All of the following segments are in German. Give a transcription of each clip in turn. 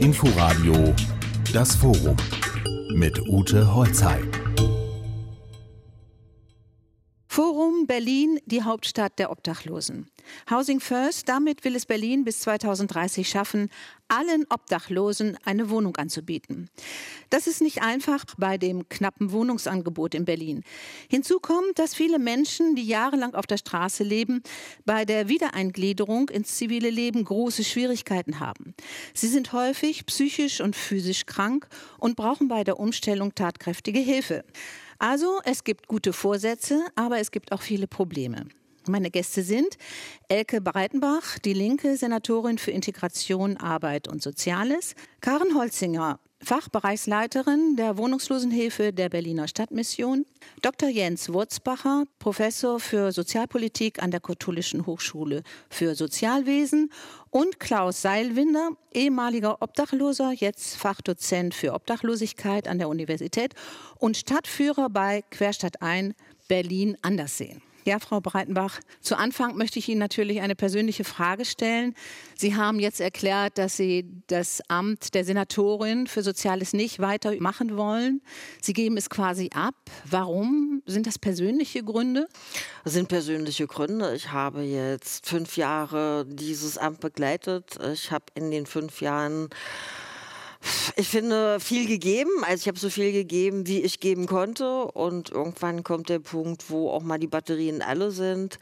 Inforadio Das Forum mit Ute Holzheim. Forum Berlin, die Hauptstadt der Obdachlosen. Housing First, damit will es Berlin bis 2030 schaffen, allen Obdachlosen eine Wohnung anzubieten. Das ist nicht einfach bei dem knappen Wohnungsangebot in Berlin. Hinzu kommt, dass viele Menschen, die jahrelang auf der Straße leben, bei der Wiedereingliederung ins zivile Leben große Schwierigkeiten haben. Sie sind häufig psychisch und physisch krank und brauchen bei der Umstellung tatkräftige Hilfe. Also es gibt gute Vorsätze, aber es gibt auch viele Probleme. Meine Gäste sind Elke Breitenbach, die linke Senatorin für Integration, Arbeit und Soziales, Karen Holzinger, Fachbereichsleiterin der Wohnungslosenhilfe der Berliner Stadtmission, Dr. Jens Wurzbacher, Professor für Sozialpolitik an der Katholischen Hochschule für Sozialwesen und Klaus Seilwinder, ehemaliger Obdachloser, jetzt Fachdozent für Obdachlosigkeit an der Universität und Stadtführer bei Querstadt ein Berlin Andersehen. Ja, Frau Breitenbach, zu Anfang möchte ich Ihnen natürlich eine persönliche Frage stellen. Sie haben jetzt erklärt, dass Sie das Amt der Senatorin für Soziales nicht weitermachen wollen. Sie geben es quasi ab. Warum? Sind das persönliche Gründe? Das sind persönliche Gründe. Ich habe jetzt fünf Jahre dieses Amt begleitet. Ich habe in den fünf Jahren ich finde, viel gegeben. Also ich habe so viel gegeben, wie ich geben konnte. Und irgendwann kommt der Punkt, wo auch mal die Batterien alle sind.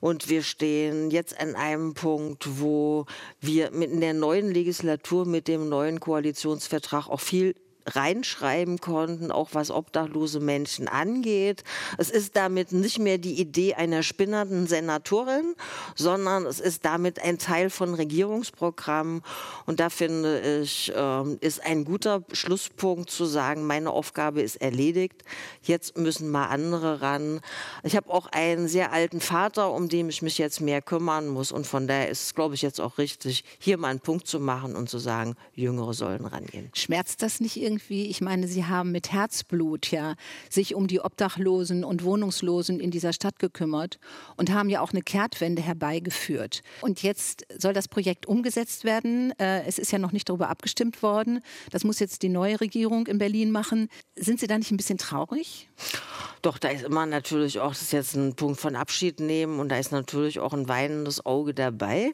Und wir stehen jetzt an einem Punkt, wo wir mit der neuen Legislatur, mit dem neuen Koalitionsvertrag auch viel reinschreiben konnten, auch was obdachlose Menschen angeht. Es ist damit nicht mehr die Idee einer spinnernden Senatorin, sondern es ist damit ein Teil von Regierungsprogrammen. Und da finde ich, ähm, ist ein guter Schlusspunkt zu sagen, meine Aufgabe ist erledigt. Jetzt müssen mal andere ran. Ich habe auch einen sehr alten Vater, um den ich mich jetzt mehr kümmern muss. Und von daher ist es, glaube ich, jetzt auch richtig, hier mal einen Punkt zu machen und zu sagen, Jüngere sollen rangehen. Schmerzt das nicht irgendwie? Irgendwie, ich meine, Sie haben mit Herzblut ja sich um die Obdachlosen und Wohnungslosen in dieser Stadt gekümmert und haben ja auch eine Kehrtwende herbeigeführt. Und jetzt soll das Projekt umgesetzt werden. Äh, es ist ja noch nicht darüber abgestimmt worden. Das muss jetzt die neue Regierung in Berlin machen. Sind Sie da nicht ein bisschen traurig? Doch, da ist immer natürlich auch, das ist jetzt ein Punkt von Abschied nehmen und da ist natürlich auch ein weinendes Auge dabei.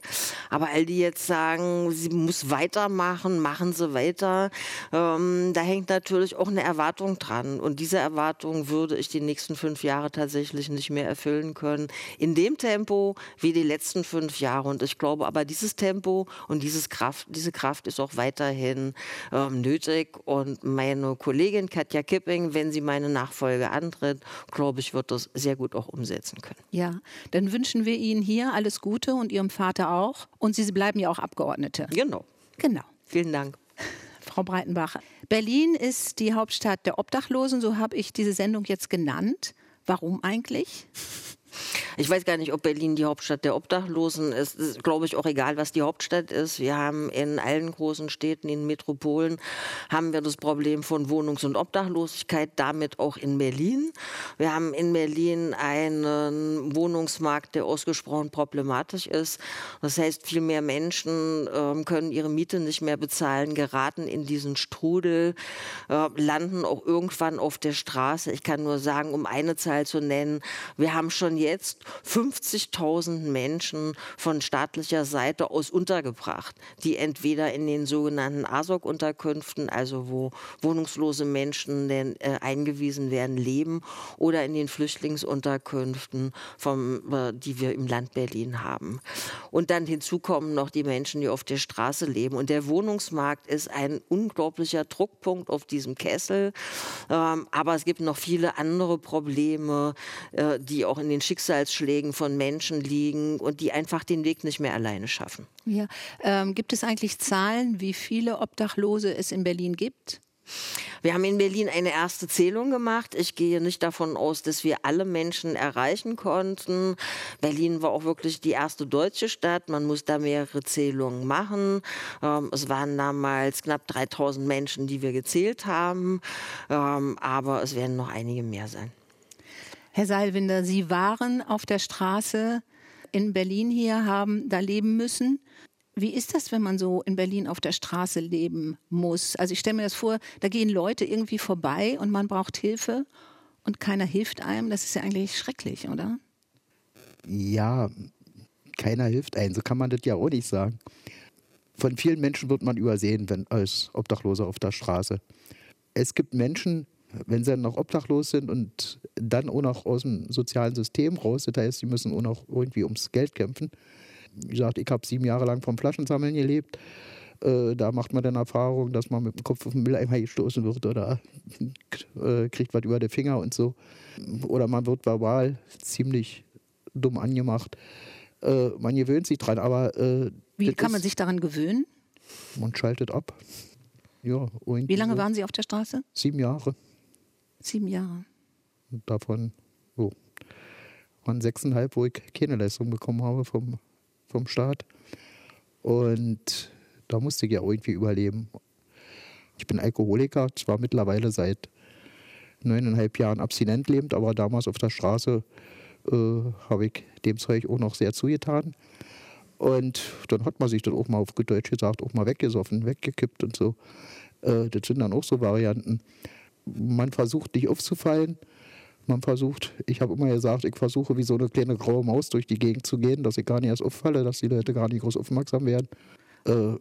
Aber all die jetzt sagen, sie muss weitermachen, machen sie weiter, ähm, da hängt natürlich auch eine Erwartung dran. Und diese Erwartung würde ich die nächsten fünf Jahre tatsächlich nicht mehr erfüllen können. In dem Tempo wie die letzten fünf Jahre. Und ich glaube aber, dieses Tempo und dieses Kraft, diese Kraft ist auch weiterhin ähm, nötig. Und meine Kollegin Katja Kipping, wenn sie meine Nachfolge antritt, glaube ich, wird das sehr gut auch umsetzen können. Ja, dann wünschen wir Ihnen hier alles Gute und Ihrem Vater auch. Und Sie bleiben ja auch Abgeordnete. Genau. Genau. Vielen Dank. Frau Breitenbach, Berlin ist die Hauptstadt der Obdachlosen, so habe ich diese Sendung jetzt genannt. Warum eigentlich? Ich weiß gar nicht, ob Berlin die Hauptstadt der Obdachlosen ist. ist glaube ich, auch egal, was die Hauptstadt ist. Wir haben in allen großen Städten, in Metropolen, haben wir das Problem von Wohnungs- und Obdachlosigkeit, damit auch in Berlin. Wir haben in Berlin einen Wohnungsmarkt, der ausgesprochen problematisch ist. Das heißt, viel mehr Menschen äh, können ihre Miete nicht mehr bezahlen, geraten in diesen Strudel, äh, landen auch irgendwann auf der Straße. Ich kann nur sagen, um eine Zahl zu nennen, wir haben schon jetzt 50.000 Menschen von staatlicher Seite aus untergebracht, die entweder in den sogenannten ASOC-Unterkünften, also wo wohnungslose Menschen denn, äh, eingewiesen werden, leben, oder in den Flüchtlingsunterkünften, vom, äh, die wir im Land Berlin haben. Und dann hinzu kommen noch die Menschen, die auf der Straße leben. Und der Wohnungsmarkt ist ein unglaublicher Druckpunkt auf diesem Kessel. Ähm, aber es gibt noch viele andere Probleme, äh, die auch in den Schicksalsschlägen von Menschen liegen und die einfach den Weg nicht mehr alleine schaffen. Ja. Ähm, gibt es eigentlich Zahlen, wie viele Obdachlose es in Berlin gibt? Wir haben in Berlin eine erste Zählung gemacht. Ich gehe nicht davon aus, dass wir alle Menschen erreichen konnten. Berlin war auch wirklich die erste deutsche Stadt. Man muss da mehrere Zählungen machen. Ähm, es waren damals knapp 3000 Menschen, die wir gezählt haben. Ähm, aber es werden noch einige mehr sein. Herr Seilwinder, Sie waren auf der Straße in Berlin hier, haben da leben müssen. Wie ist das, wenn man so in Berlin auf der Straße leben muss? Also ich stelle mir das vor, da gehen Leute irgendwie vorbei und man braucht Hilfe und keiner hilft einem. Das ist ja eigentlich schrecklich, oder? Ja, keiner hilft einem. So kann man das ja auch nicht sagen. Von vielen Menschen wird man übersehen, wenn als Obdachloser auf der Straße. Es gibt Menschen, wenn sie noch obdachlos sind und dann auch noch aus dem sozialen System raus, das heißt, sie müssen auch noch irgendwie ums Geld kämpfen. Wie gesagt, ich habe sieben Jahre lang vom Flaschensammeln gelebt. Äh, da macht man dann Erfahrung, dass man mit dem Kopf auf den Mülleimer gestoßen wird oder äh, kriegt was über die Finger und so. Oder man wird verbal ziemlich dumm angemacht. Äh, man gewöhnt sich dran, aber. Wie kann man sich daran gewöhnen? Man schaltet ab. Ja, Wie lange so. waren Sie auf der Straße? Sieben Jahre. Sieben Jahre. Davon oh, waren sechseinhalb, wo ich keine Leistung bekommen habe vom, vom Staat. Und da musste ich ja irgendwie überleben. Ich bin Alkoholiker, zwar mittlerweile seit neuneinhalb Jahren abstinent lebend, aber damals auf der Straße äh, habe ich dem Zeug auch noch sehr zugetan. Und dann hat man sich dann auch mal auf Deutsch gesagt, auch mal weggesoffen, weggekippt und so. Äh, das sind dann auch so Varianten. Man versucht nicht aufzufallen. Man versucht, ich habe immer gesagt, ich versuche wie so eine kleine graue Maus durch die Gegend zu gehen, dass ich gar nicht erst auffalle, dass die Leute gar nicht groß aufmerksam werden. Äh,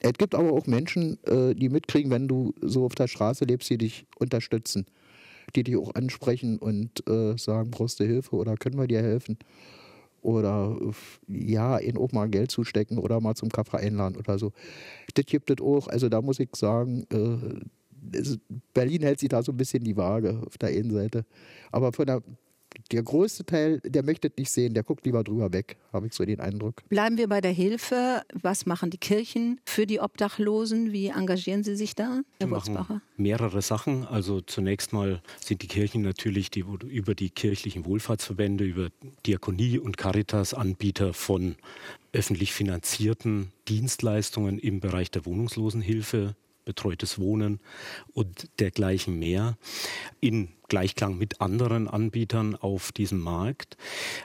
es gibt aber auch Menschen, äh, die mitkriegen, wenn du so auf der Straße lebst, die dich unterstützen, die dich auch ansprechen und äh, sagen, brauchst du Hilfe oder können wir dir helfen? Oder ja, ihnen auch mal Geld zustecken oder mal zum Kaffee einladen oder so. Das gibt es auch. Also da muss ich sagen, äh, Berlin hält sich da so ein bisschen die Waage auf der einen Seite. Aber von der der größte Teil, der möchte nicht sehen, der guckt lieber drüber weg, habe ich so den Eindruck. Bleiben wir bei der Hilfe. Was machen die Kirchen für die Obdachlosen? Wie engagieren sie sich da, Herr machen Mehrere Sachen. Also zunächst mal sind die Kirchen natürlich die, über die kirchlichen Wohlfahrtsverbände, über Diakonie und Caritas Anbieter von öffentlich finanzierten Dienstleistungen im Bereich der Wohnungslosenhilfe betreutes Wohnen und dergleichen mehr. In Gleichklang mit anderen Anbietern auf diesem Markt.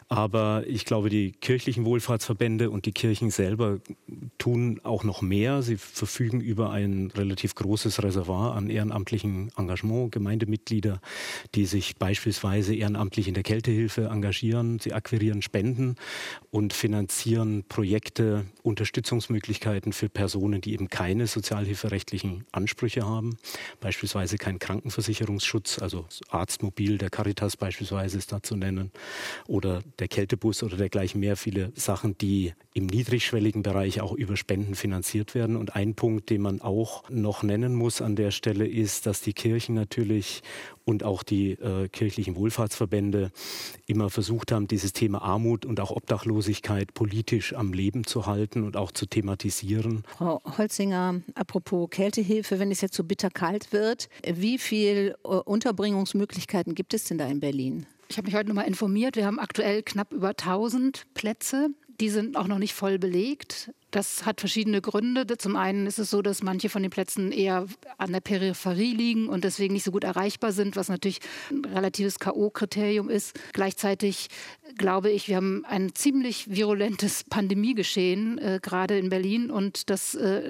Aber ich glaube, die kirchlichen Wohlfahrtsverbände und die Kirchen selber tun auch noch mehr. Sie verfügen über ein relativ großes Reservoir an ehrenamtlichen Engagement, Gemeindemitglieder, die sich beispielsweise ehrenamtlich in der Kältehilfe engagieren. Sie akquirieren Spenden und finanzieren Projekte, Unterstützungsmöglichkeiten für Personen, die eben keine sozialhilferechtlichen Ansprüche haben, beispielsweise keinen Krankenversicherungsschutz, also Arztmobil der Caritas beispielsweise ist da zu nennen oder der Kältebus oder dergleichen mehr. Viele Sachen, die im niedrigschwelligen Bereich auch über Spenden finanziert werden. Und ein Punkt, den man auch noch nennen muss an der Stelle ist, dass die Kirchen natürlich und auch die äh, kirchlichen Wohlfahrtsverbände immer versucht haben, dieses Thema Armut und auch Obdachlosigkeit politisch am Leben zu halten und auch zu thematisieren. Frau Holzinger, apropos Kältehilfe, wenn es jetzt so bitter kalt wird, wie viel äh, Unterbringungsmöglichkeiten gibt es denn da in Berlin? Ich habe mich heute nochmal informiert. Wir haben aktuell knapp über 1000 Plätze. Die sind auch noch nicht voll belegt. Das hat verschiedene Gründe. Zum einen ist es so, dass manche von den Plätzen eher an der Peripherie liegen und deswegen nicht so gut erreichbar sind, was natürlich ein relatives K.O.-Kriterium ist. Gleichzeitig glaube ich, wir haben ein ziemlich virulentes Pandemiegeschehen, äh, gerade in Berlin, und dass äh,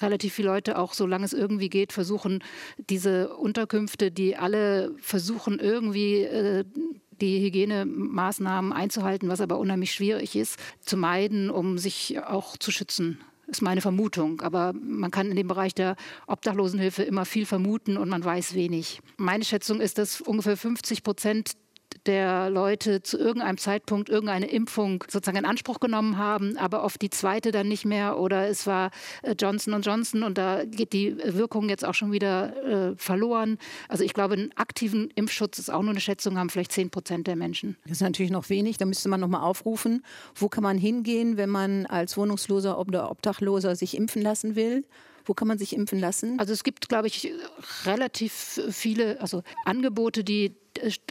relativ viele Leute auch, solange es irgendwie geht, versuchen, diese Unterkünfte, die alle versuchen, irgendwie äh, die Hygienemaßnahmen einzuhalten, was aber unheimlich schwierig ist, zu meiden, um sich auch zu schützen ist meine Vermutung. Aber man kann in dem Bereich der Obdachlosenhilfe immer viel vermuten und man weiß wenig. Meine Schätzung ist, dass ungefähr 50 Prozent der Leute zu irgendeinem Zeitpunkt irgendeine Impfung sozusagen in Anspruch genommen haben, aber oft die zweite dann nicht mehr oder es war äh, Johnson Johnson und da geht die Wirkung jetzt auch schon wieder äh, verloren. Also ich glaube, einen aktiven Impfschutz ist auch nur eine Schätzung, haben vielleicht 10 Prozent der Menschen. Das ist natürlich noch wenig, da müsste man nochmal aufrufen, wo kann man hingehen, wenn man als Wohnungsloser oder Obdachloser sich impfen lassen will? Wo kann man sich impfen lassen? Also es gibt, glaube ich, relativ viele also Angebote, die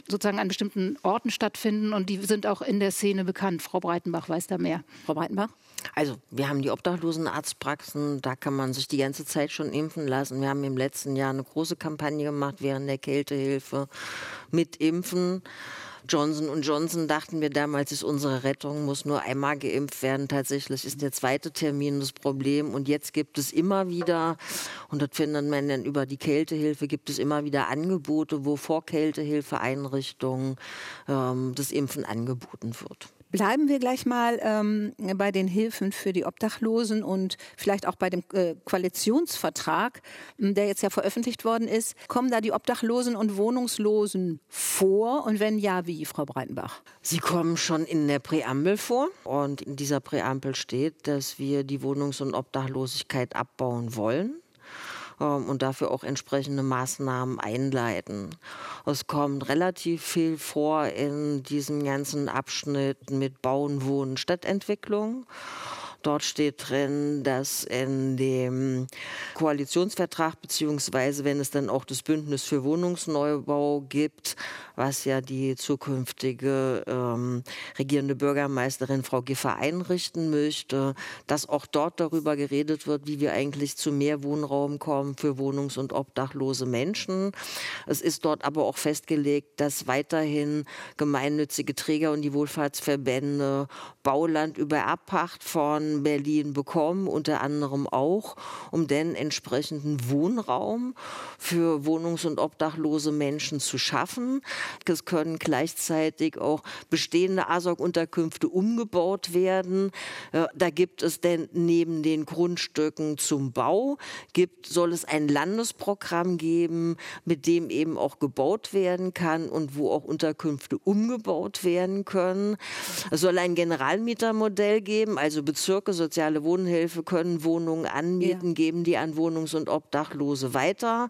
sozusagen an bestimmten Orten stattfinden und die sind auch in der Szene bekannt. Frau Breitenbach weiß da mehr. Frau Breitenbach? Also wir haben die Obdachlosenarztpraxen, da kann man sich die ganze Zeit schon impfen lassen. Wir haben im letzten Jahr eine große Kampagne gemacht während der Kältehilfe mit Impfen. Johnson Johnson dachten wir damals, ist unsere Rettung, muss nur einmal geimpft werden. Tatsächlich ist der zweite Termin das Problem. Und jetzt gibt es immer wieder, und das findet man dann über die Kältehilfe, gibt es immer wieder Angebote, wo vor Kältehilfeeinrichtungen ähm, das Impfen angeboten wird. Bleiben wir gleich mal ähm, bei den Hilfen für die Obdachlosen und vielleicht auch bei dem äh, Koalitionsvertrag, der jetzt ja veröffentlicht worden ist. Kommen da die Obdachlosen und Wohnungslosen vor? Und wenn ja, wie, Frau Breitenbach? Sie kommen schon in der Präambel vor. Und in dieser Präambel steht, dass wir die Wohnungs- und Obdachlosigkeit abbauen wollen. Und dafür auch entsprechende Maßnahmen einleiten. Es kommt relativ viel vor in diesem ganzen Abschnitt mit Bauen, Wohnen, Stadtentwicklung. Dort steht drin, dass in dem Koalitionsvertrag, beziehungsweise wenn es dann auch das Bündnis für Wohnungsneubau gibt, was ja die zukünftige ähm, regierende Bürgermeisterin Frau Giffer einrichten möchte, dass auch dort darüber geredet wird, wie wir eigentlich zu mehr Wohnraum kommen für wohnungs- und obdachlose Menschen. Es ist dort aber auch festgelegt, dass weiterhin gemeinnützige Träger und die Wohlfahrtsverbände Bauland über Abpacht von Berlin bekommen, unter anderem auch, um den entsprechenden Wohnraum für wohnungs- und obdachlose Menschen zu schaffen. Es können gleichzeitig auch bestehende ASOG-Unterkünfte umgebaut werden. Da gibt es denn neben den Grundstücken zum Bau, gibt, soll es ein Landesprogramm geben, mit dem eben auch gebaut werden kann und wo auch Unterkünfte umgebaut werden können. Es soll ein Generalmietermodell geben, also Bezirke Bezirke soziale Wohnhilfe können Wohnungen anmieten, ja. geben die an Wohnungs- und Obdachlose weiter.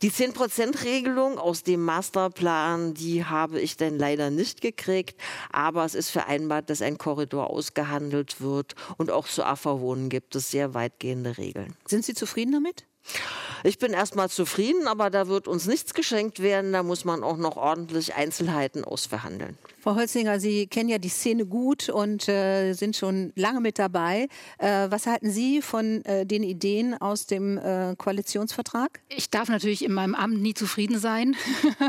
Die 10-Prozent-Regelung aus dem Masterplan, die habe ich denn leider nicht gekriegt, aber es ist vereinbart, dass ein Korridor ausgehandelt wird und auch zu AV-Wohnen gibt es sehr weitgehende Regeln. Sind Sie zufrieden damit? Ich bin erstmal zufrieden, aber da wird uns nichts geschenkt werden. Da muss man auch noch ordentlich Einzelheiten ausverhandeln. Frau Holzinger, Sie kennen ja die Szene gut und äh, sind schon lange mit dabei. Äh, was halten Sie von äh, den Ideen aus dem äh, Koalitionsvertrag? Ich darf natürlich in meinem Amt nie zufrieden sein,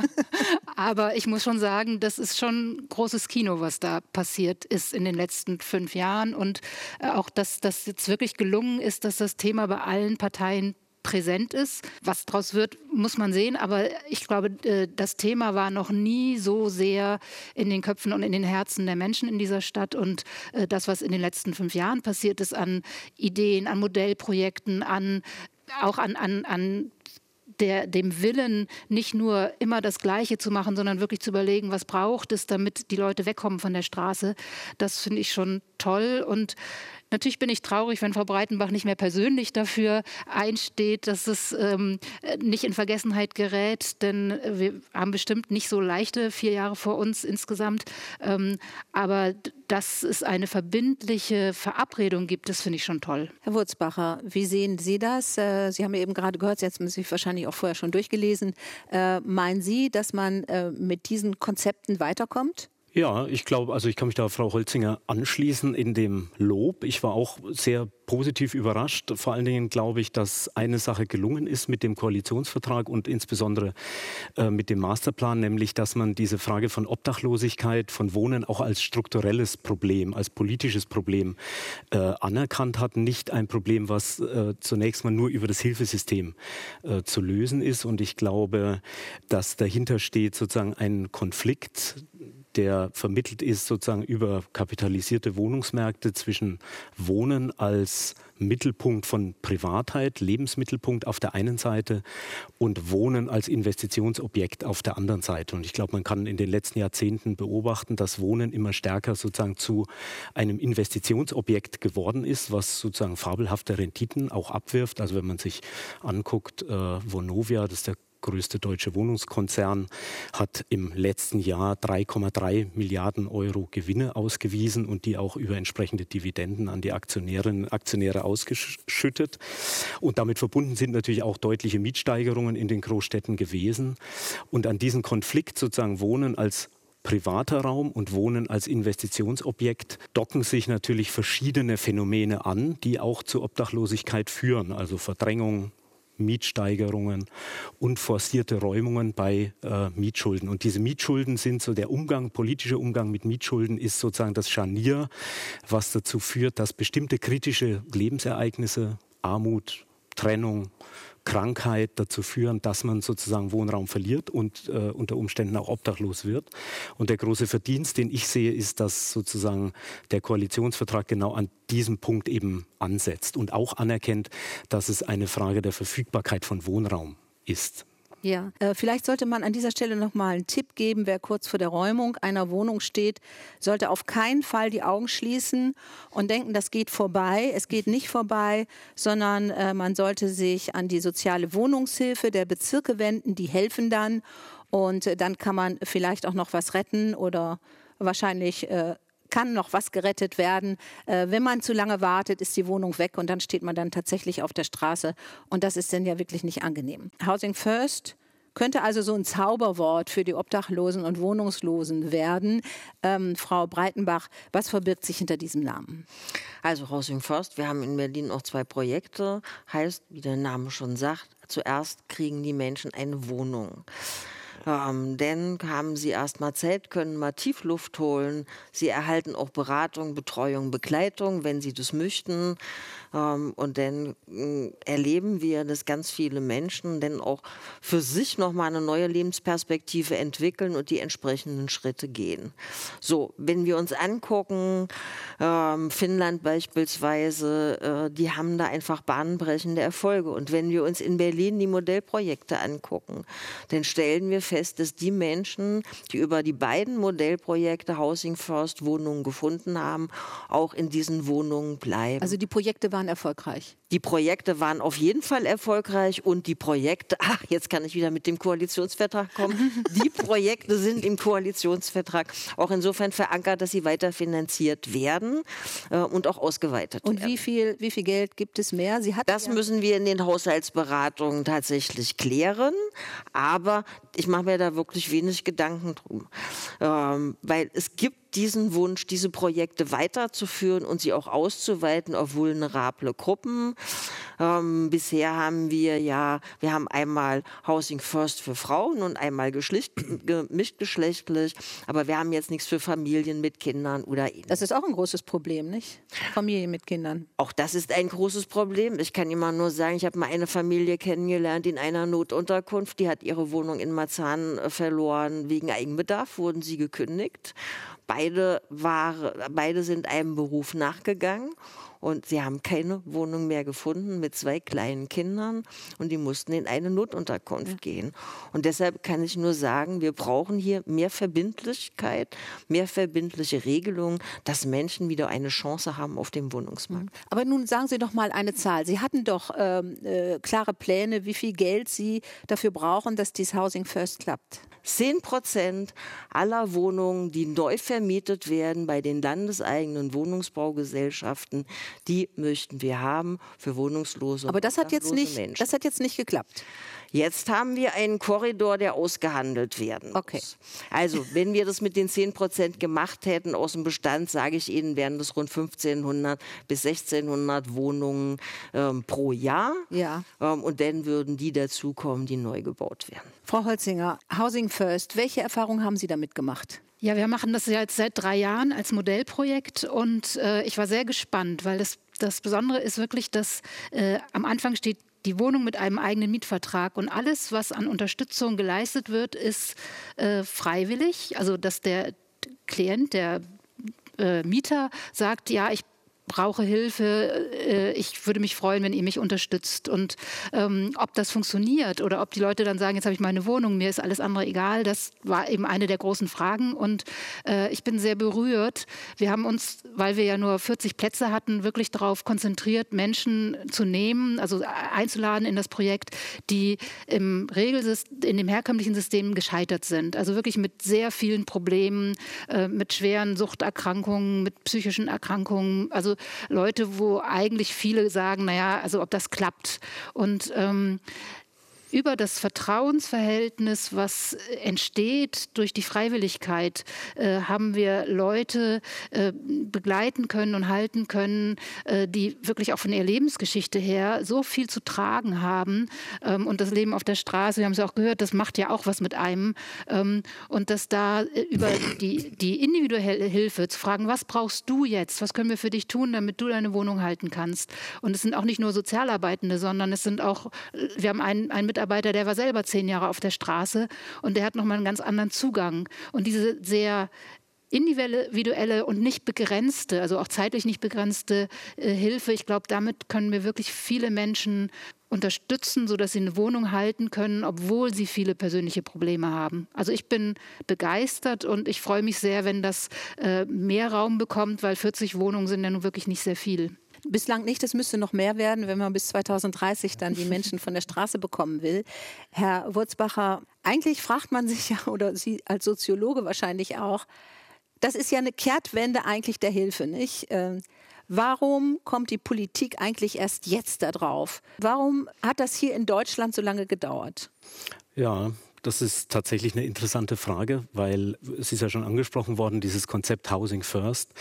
aber ich muss schon sagen, das ist schon großes Kino, was da passiert ist in den letzten fünf Jahren und äh, auch, dass das jetzt wirklich gelungen ist, dass das Thema bei allen Parteien präsent ist. Was daraus wird, muss man sehen. Aber ich glaube, äh, das Thema war noch nie so sehr in den Köpfen und in den Herzen der Menschen in dieser Stadt. Und äh, das, was in den letzten fünf Jahren passiert ist an Ideen, an Modellprojekten, an auch an, an, an der, dem Willen, nicht nur immer das Gleiche zu machen, sondern wirklich zu überlegen, was braucht es, damit die Leute wegkommen von der Straße. Das finde ich schon toll. Und Natürlich bin ich traurig, wenn Frau Breitenbach nicht mehr persönlich dafür einsteht, dass es ähm, nicht in Vergessenheit gerät, denn wir haben bestimmt nicht so leichte vier Jahre vor uns insgesamt. Ähm, aber dass es eine verbindliche Verabredung gibt, das finde ich schon toll. Herr Wurzbacher, wie sehen Sie das? Äh, Sie haben eben gerade gehört, Sie haben sich wahrscheinlich auch vorher schon durchgelesen. Äh, meinen Sie, dass man äh, mit diesen Konzepten weiterkommt? Ja, ich glaube, also ich kann mich da Frau Holzinger anschließen in dem Lob. Ich war auch sehr positiv überrascht. Vor allen Dingen glaube ich, dass eine Sache gelungen ist mit dem Koalitionsvertrag und insbesondere äh, mit dem Masterplan, nämlich dass man diese Frage von Obdachlosigkeit, von Wohnen auch als strukturelles Problem, als politisches Problem äh, anerkannt hat. Nicht ein Problem, was äh, zunächst mal nur über das Hilfesystem äh, zu lösen ist. Und ich glaube, dass dahinter steht sozusagen ein Konflikt, der vermittelt ist sozusagen über kapitalisierte Wohnungsmärkte zwischen Wohnen als Mittelpunkt von Privatheit, Lebensmittelpunkt auf der einen Seite und Wohnen als Investitionsobjekt auf der anderen Seite. Und ich glaube, man kann in den letzten Jahrzehnten beobachten, dass Wohnen immer stärker sozusagen zu einem Investitionsobjekt geworden ist, was sozusagen fabelhafte Renditen auch abwirft. Also wenn man sich anguckt, äh, Vonovia, das ist der größte deutsche Wohnungskonzern, hat im letzten Jahr 3,3 Milliarden Euro Gewinne ausgewiesen und die auch über entsprechende Dividenden an die Aktionärinnen Aktionäre ausgeschüttet. Und damit verbunden sind natürlich auch deutliche Mietsteigerungen in den Großstädten gewesen. Und an diesen Konflikt sozusagen Wohnen als privater Raum und Wohnen als Investitionsobjekt docken sich natürlich verschiedene Phänomene an, die auch zu Obdachlosigkeit führen, also Verdrängung, Mietsteigerungen und forcierte Räumungen bei äh, Mietschulden. Und diese Mietschulden sind so der Umgang, politische Umgang mit Mietschulden ist sozusagen das Scharnier, was dazu führt, dass bestimmte kritische Lebensereignisse, Armut, Trennung, Krankheit dazu führen, dass man sozusagen Wohnraum verliert und äh, unter Umständen auch obdachlos wird. Und der große Verdienst, den ich sehe, ist, dass sozusagen der Koalitionsvertrag genau an diesem Punkt eben ansetzt und auch anerkennt, dass es eine Frage der Verfügbarkeit von Wohnraum ist. Ja, äh, vielleicht sollte man an dieser Stelle noch mal einen Tipp geben. Wer kurz vor der Räumung einer Wohnung steht, sollte auf keinen Fall die Augen schließen und denken, das geht vorbei. Es geht nicht vorbei, sondern äh, man sollte sich an die soziale Wohnungshilfe der Bezirke wenden. Die helfen dann und äh, dann kann man vielleicht auch noch was retten oder wahrscheinlich kann noch was gerettet werden. Äh, wenn man zu lange wartet, ist die Wohnung weg und dann steht man dann tatsächlich auf der Straße. Und das ist dann ja wirklich nicht angenehm. Housing First könnte also so ein Zauberwort für die Obdachlosen und Wohnungslosen werden. Ähm, Frau Breitenbach, was verbirgt sich hinter diesem Namen? Also Housing First, wir haben in Berlin auch zwei Projekte, heißt, wie der Name schon sagt, zuerst kriegen die Menschen eine Wohnung. Ähm, denn haben sie erstmal Zeit, können mal Tiefluft holen. Sie erhalten auch Beratung, Betreuung, Begleitung, wenn sie das möchten. Ähm, und dann äh, erleben wir, dass ganz viele Menschen dann auch für sich nochmal eine neue Lebensperspektive entwickeln und die entsprechenden Schritte gehen. So, wenn wir uns angucken, ähm, Finnland beispielsweise, äh, die haben da einfach bahnbrechende Erfolge. Und wenn wir uns in Berlin die Modellprojekte angucken, dann stellen wir fest, dass die Menschen, die über die beiden Modellprojekte Housing First Wohnungen gefunden haben, auch in diesen Wohnungen bleiben. Also die Projekte waren waren erfolgreich? Die Projekte waren auf jeden Fall erfolgreich und die Projekte, ach, jetzt kann ich wieder mit dem Koalitionsvertrag kommen. Die Projekte sind im Koalitionsvertrag auch insofern verankert, dass sie weiter finanziert werden äh, und auch ausgeweitet und werden. Und wie viel, wie viel Geld gibt es mehr? Sie das ja müssen wir in den Haushaltsberatungen tatsächlich klären. Aber ich mache mir da wirklich wenig Gedanken drum. Ähm, weil es gibt diesen Wunsch, diese Projekte weiterzuführen und sie auch auszuweiten auf vulnerable Gruppen. Ähm, bisher haben wir ja, wir haben einmal Housing First für Frauen und einmal gemischt geschlechtlich, aber wir haben jetzt nichts für Familien mit Kindern oder ähnliches. Das ist auch ein großes Problem, nicht? Familien mit Kindern. Auch das ist ein großes Problem. Ich kann immer nur sagen, ich habe mal eine Familie kennengelernt in einer Notunterkunft, die hat ihre Wohnung in Marzahn äh, verloren. Wegen Eigenbedarf wurden sie gekündigt. Beide, war, beide sind einem Beruf nachgegangen und sie haben keine Wohnung mehr gefunden mit zwei kleinen Kindern und die mussten in eine Notunterkunft ja. gehen. Und deshalb kann ich nur sagen, wir brauchen hier mehr Verbindlichkeit, mehr verbindliche Regelungen, dass Menschen wieder eine Chance haben auf dem Wohnungsmarkt. Mhm. Aber nun sagen Sie doch mal eine Zahl. Sie hatten doch ähm, äh, klare Pläne, wie viel Geld Sie dafür brauchen, dass dies Housing First klappt. 10 Prozent aller Wohnungen, die neu vermietet werden bei den landeseigenen Wohnungsbaugesellschaften, die möchten wir haben für wohnungslose Aber das hat jetzt nicht, Menschen. das hat jetzt nicht geklappt. Jetzt haben wir einen Korridor, der ausgehandelt werden muss. Okay. Also, wenn wir das mit den 10 Prozent gemacht hätten aus dem Bestand, sage ich Ihnen, wären das rund 1500 bis 1600 Wohnungen ähm, pro Jahr. Ja. Ähm, und dann würden die dazukommen, die neu gebaut werden. Frau Holzinger, Housing First, welche Erfahrungen haben Sie damit gemacht? Ja, wir machen das jetzt seit drei Jahren als Modellprojekt und äh, ich war sehr gespannt, weil das, das Besondere ist wirklich, dass äh, am Anfang steht die Wohnung mit einem eigenen Mietvertrag und alles, was an Unterstützung geleistet wird, ist äh, freiwillig. Also dass der Klient, der äh, Mieter sagt, ja, ich brauche Hilfe, äh, ich würde mich freuen, wenn ihr mich unterstützt. Und ähm, ob das funktioniert oder ob die Leute dann sagen, jetzt habe ich meine Wohnung, mir ist alles andere egal, das war eben eine der großen Fragen. Und äh, ich bin sehr berührt. Wir haben uns, weil wir ja nur 40 Plätze hatten, wirklich darauf konzentriert, Menschen zu nehmen, also einzuladen in das Projekt, die im Regelsystem, in dem herkömmlichen System gescheitert sind. Also wirklich mit sehr vielen Problemen, äh, mit schweren Suchterkrankungen, mit psychischen Erkrankungen. Also Leute, wo eigentlich viele sagen, naja, also ob das klappt. Und ähm, über das Vertrauensverhältnis, was entsteht durch die Freiwilligkeit, äh, haben wir Leute äh, begleiten können und halten können, äh, die wirklich auch von ihrer Lebensgeschichte her so viel zu tragen haben. Ähm, und das Leben auf der Straße, wir haben es auch gehört, das macht ja auch was mit einem. Ähm, und dass da äh, über die, die individuelle Hilfe zu fragen, was brauchst du jetzt? Was können wir für dich tun, damit du deine Wohnung halten kannst? Und es sind auch nicht nur Sozialarbeitende, sondern es sind auch, äh, wir haben einen, einen Mitarbeiter, der war selber zehn Jahre auf der Straße und der hat nochmal einen ganz anderen Zugang. Und diese sehr individuelle und nicht begrenzte, also auch zeitlich nicht begrenzte äh, Hilfe, ich glaube, damit können wir wirklich viele Menschen unterstützen, sodass sie eine Wohnung halten können, obwohl sie viele persönliche Probleme haben. Also ich bin begeistert und ich freue mich sehr, wenn das äh, mehr Raum bekommt, weil 40 Wohnungen sind ja nun wirklich nicht sehr viel. Bislang nicht, es müsste noch mehr werden, wenn man bis 2030 dann die Menschen von der Straße bekommen will. Herr Wurzbacher, eigentlich fragt man sich ja, oder Sie als Soziologe wahrscheinlich auch, das ist ja eine Kehrtwende eigentlich der Hilfe, nicht? Ähm, warum kommt die Politik eigentlich erst jetzt da drauf? Warum hat das hier in Deutschland so lange gedauert? Ja, das ist tatsächlich eine interessante Frage, weil es ist ja schon angesprochen worden, dieses Konzept Housing First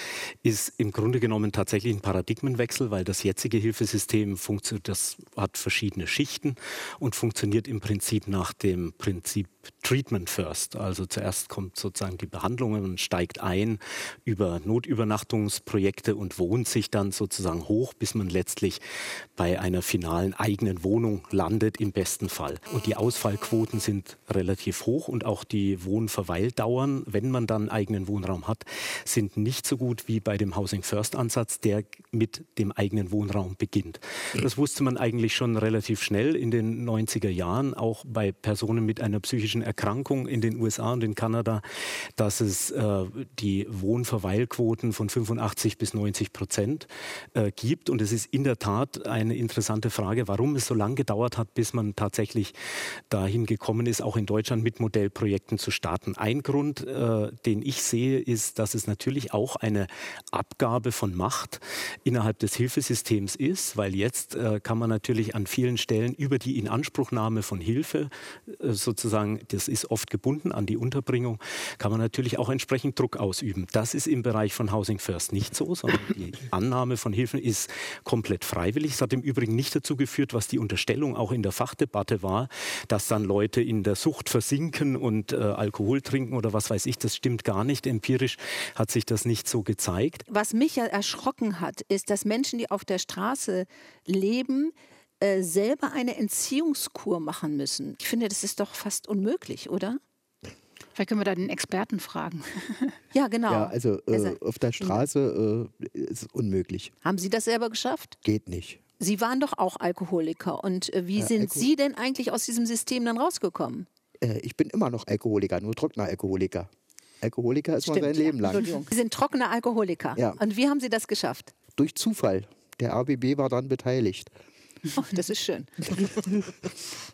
ist im Grunde genommen tatsächlich ein Paradigmenwechsel, weil das jetzige Hilfesystem funktioniert, das hat verschiedene Schichten und funktioniert im Prinzip nach dem Prinzip Treatment First. Also zuerst kommt sozusagen die Behandlung und steigt ein über Notübernachtungsprojekte und wohnt sich dann sozusagen hoch, bis man letztlich bei einer finalen eigenen Wohnung landet im besten Fall. Und die Ausfallquoten sind relativ hoch und auch die Wohnverweildauern, wenn man dann eigenen Wohnraum hat, sind nicht so gut wie bei dem Housing First Ansatz, der mit dem eigenen Wohnraum beginnt. Das wusste man eigentlich schon relativ schnell in den 90er Jahren, auch bei Personen mit einer psychischen Erkrankung in den USA und in Kanada, dass es äh, die Wohnverweilquoten von 85 bis 90 Prozent äh, gibt. Und es ist in der Tat eine interessante Frage, warum es so lange gedauert hat, bis man tatsächlich dahin gekommen ist, auch in Deutschland mit Modellprojekten zu starten. Ein Grund, äh, den ich sehe, ist, dass es natürlich auch eine Abgabe von Macht innerhalb des Hilfesystems ist, weil jetzt äh, kann man natürlich an vielen Stellen über die Inanspruchnahme von Hilfe äh, sozusagen, das ist oft gebunden an die Unterbringung, kann man natürlich auch entsprechend Druck ausüben. Das ist im Bereich von Housing First nicht so, sondern die Annahme von Hilfen ist komplett freiwillig. Es hat im Übrigen nicht dazu geführt, was die Unterstellung auch in der Fachdebatte war, dass dann Leute in der Sucht versinken und äh, Alkohol trinken oder was weiß ich, das stimmt gar nicht. Empirisch hat sich das nicht so gezeigt. Was mich ja erschrocken hat, ist, dass Menschen, die auf der Straße leben, äh, selber eine Entziehungskur machen müssen. Ich finde, das ist doch fast unmöglich, oder? Vielleicht können wir da den Experten fragen. ja, genau. Ja, also äh, auf der Straße äh, ist unmöglich. Haben Sie das selber geschafft? Geht nicht. Sie waren doch auch Alkoholiker. Und äh, wie ja, sind Alko Sie denn eigentlich aus diesem System dann rausgekommen? äh, ich bin immer noch Alkoholiker, nur trockener Alkoholiker. Alkoholiker ist Stimmt, man sein Leben lang. Sie sind trockener Alkoholiker. Ja. Und wie haben Sie das geschafft? Durch Zufall. Der RBB war daran beteiligt. Oh, das ist schön.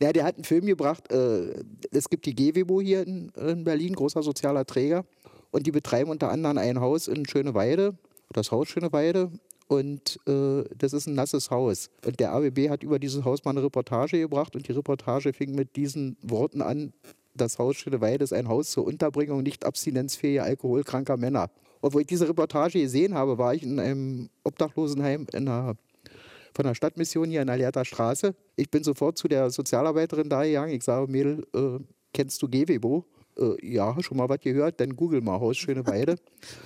ja, der hat einen Film gebracht. Äh, es gibt die GWBO hier in, in, Berlin, großer sozialer Träger. Und die betreiben unter anderem ein Haus in Schöneweide, das Haus Schöneweide. Und äh, das ist ein nasses Haus. Und der AWB hat über dieses Haus mal eine Reportage gebracht und die Reportage fing mit diesen Worten an, das Haus Schöneweide ist ein Haus zur Unterbringung nicht abstinenzfähiger alkoholkranker Männer. Und wo ich diese Reportage gesehen habe, war ich in einem Obdachlosenheim in einer, von der Stadtmission hier in der Lehrter Straße. Ich bin sofort zu der Sozialarbeiterin da gegangen. Ich sage, Mädel, äh, kennst du GWBO? Äh, ja, schon mal was gehört? Dann google mal Haus Schöneweide.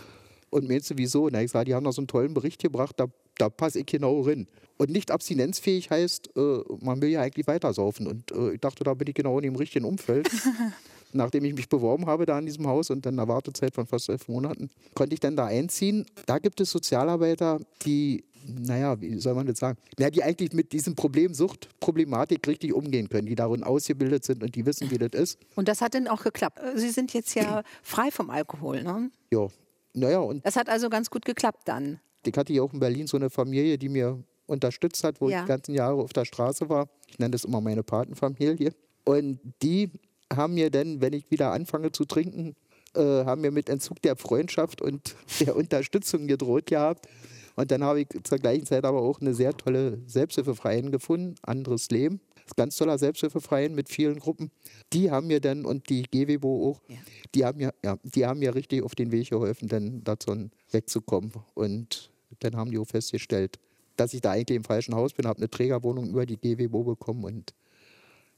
Und meinst du, wieso? Na, ich sage, die haben da so einen tollen Bericht gebracht, da, da passe ich genau rein. Und nicht abstinenzfähig heißt, äh, man will ja eigentlich weitersaufen. Und äh, ich dachte, da bin ich genau in dem richtigen Umfeld. Nachdem ich mich beworben habe da in diesem Haus und dann eine Wartezeit von fast elf Monaten, konnte ich dann da einziehen. Da gibt es Sozialarbeiter, die naja, wie soll man das sagen? Ja, die eigentlich mit diesem Problem Suchtproblematik richtig umgehen können, die darin ausgebildet sind und die wissen, wie das ist. Und das hat dann auch geklappt. Sie sind jetzt ja frei vom Alkohol, ne? Ja, naja, und. Das hat also ganz gut geklappt dann. Ich hatte ja auch in Berlin so eine Familie, die mir unterstützt hat, wo ja. ich die ganzen Jahre auf der Straße war. Ich nenne das immer meine Patenfamilie. Und die haben mir dann, wenn ich wieder anfange zu trinken, äh, haben mir mit Entzug der Freundschaft und der Unterstützung gedroht gehabt. Und dann habe ich zur gleichen Zeit aber auch eine sehr tolle Selbsthilfeverein gefunden, anderes Leben. ganz toller Selbsthilfeverein mit vielen Gruppen. Die haben mir dann, und die GWBO auch, ja. die haben mir, ja, die haben mir richtig auf den Weg geholfen, dann dazu wegzukommen. Und dann haben die auch festgestellt, dass ich da eigentlich im falschen Haus bin, habe eine Trägerwohnung über die GWBO bekommen und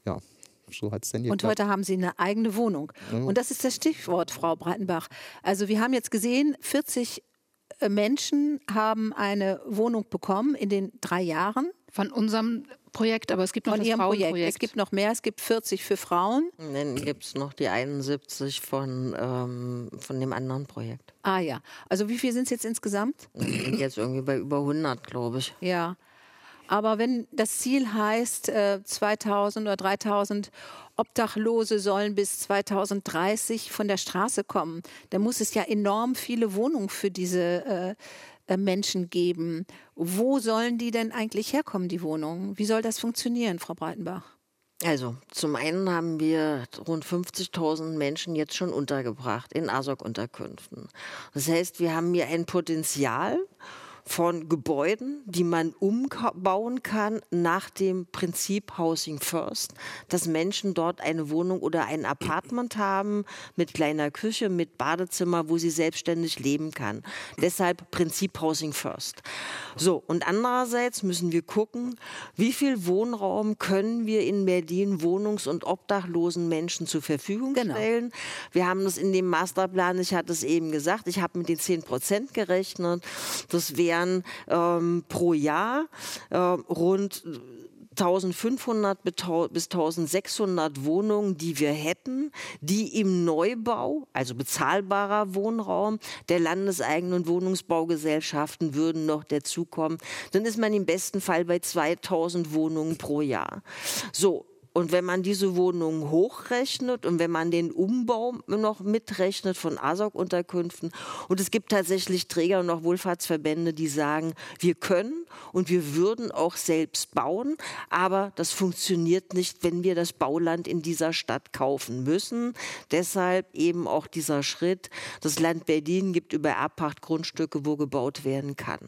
ja, so hat es dann geklappt. Und heute haben Sie eine eigene Wohnung. Ja. Und das ist das Stichwort, Frau Breitenbach. Also wir haben jetzt gesehen, 40 äh, Menschen haben eine Wohnung bekommen in den drei Jahren. Von unserem Projekt, aber es gibt noch von das Ihrem Projekt. Es gibt noch mehr, es gibt 40 für Frauen. Dann gibt es noch die 71 von, ähm, von dem anderen Projekt. Ah ja, also wie viele sind es jetzt insgesamt? Jetzt irgendwie bei über 100, glaube ich. Ja, aber wenn das Ziel heißt, 2000 äh, oder 3000 Obdachlose sollen bis 2030 von der Straße kommen, dann muss es ja enorm viele Wohnungen für diese äh, äh, Menschen geben. Wo sollen die denn eigentlich herkommen, die Wohnungen? Wie soll das funktionieren, Frau Breitenbach? Also, zum einen haben wir rund 50.000 Menschen jetzt schon untergebracht in ASOC-Unterkünften. Das heißt, wir haben hier ein Potenzial von Gebäuden, die man umbauen kann nach dem Prinzip Housing First, dass Menschen dort eine Wohnung oder ein Apartment haben mit kleiner Küche, mit Badezimmer, wo sie selbstständig leben kann. Deshalb Prinzip Housing First. So, und andererseits müssen wir gucken, wie viel Wohnraum können wir in Berlin wohnungs- und obdachlosen Menschen zur Verfügung genau. stellen. Wir haben das in dem Masterplan, ich hatte es eben gesagt, ich habe mit den 10 Prozent gerechnet. Das wäre wären ähm, pro Jahr äh, rund 1500 bis 1600 Wohnungen, die wir hätten, die im Neubau, also bezahlbarer Wohnraum der landeseigenen Wohnungsbaugesellschaften würden noch dazukommen. Dann ist man im besten Fall bei 2000 Wohnungen pro Jahr. So, und wenn man diese Wohnungen hochrechnet und wenn man den Umbau noch mitrechnet von ASOC-Unterkünften und es gibt tatsächlich Träger und auch Wohlfahrtsverbände, die sagen, wir können und wir würden auch selbst bauen, aber das funktioniert nicht, wenn wir das Bauland in dieser Stadt kaufen müssen. Deshalb eben auch dieser Schritt, das Land Berlin gibt über Erbpacht Grundstücke, wo gebaut werden kann.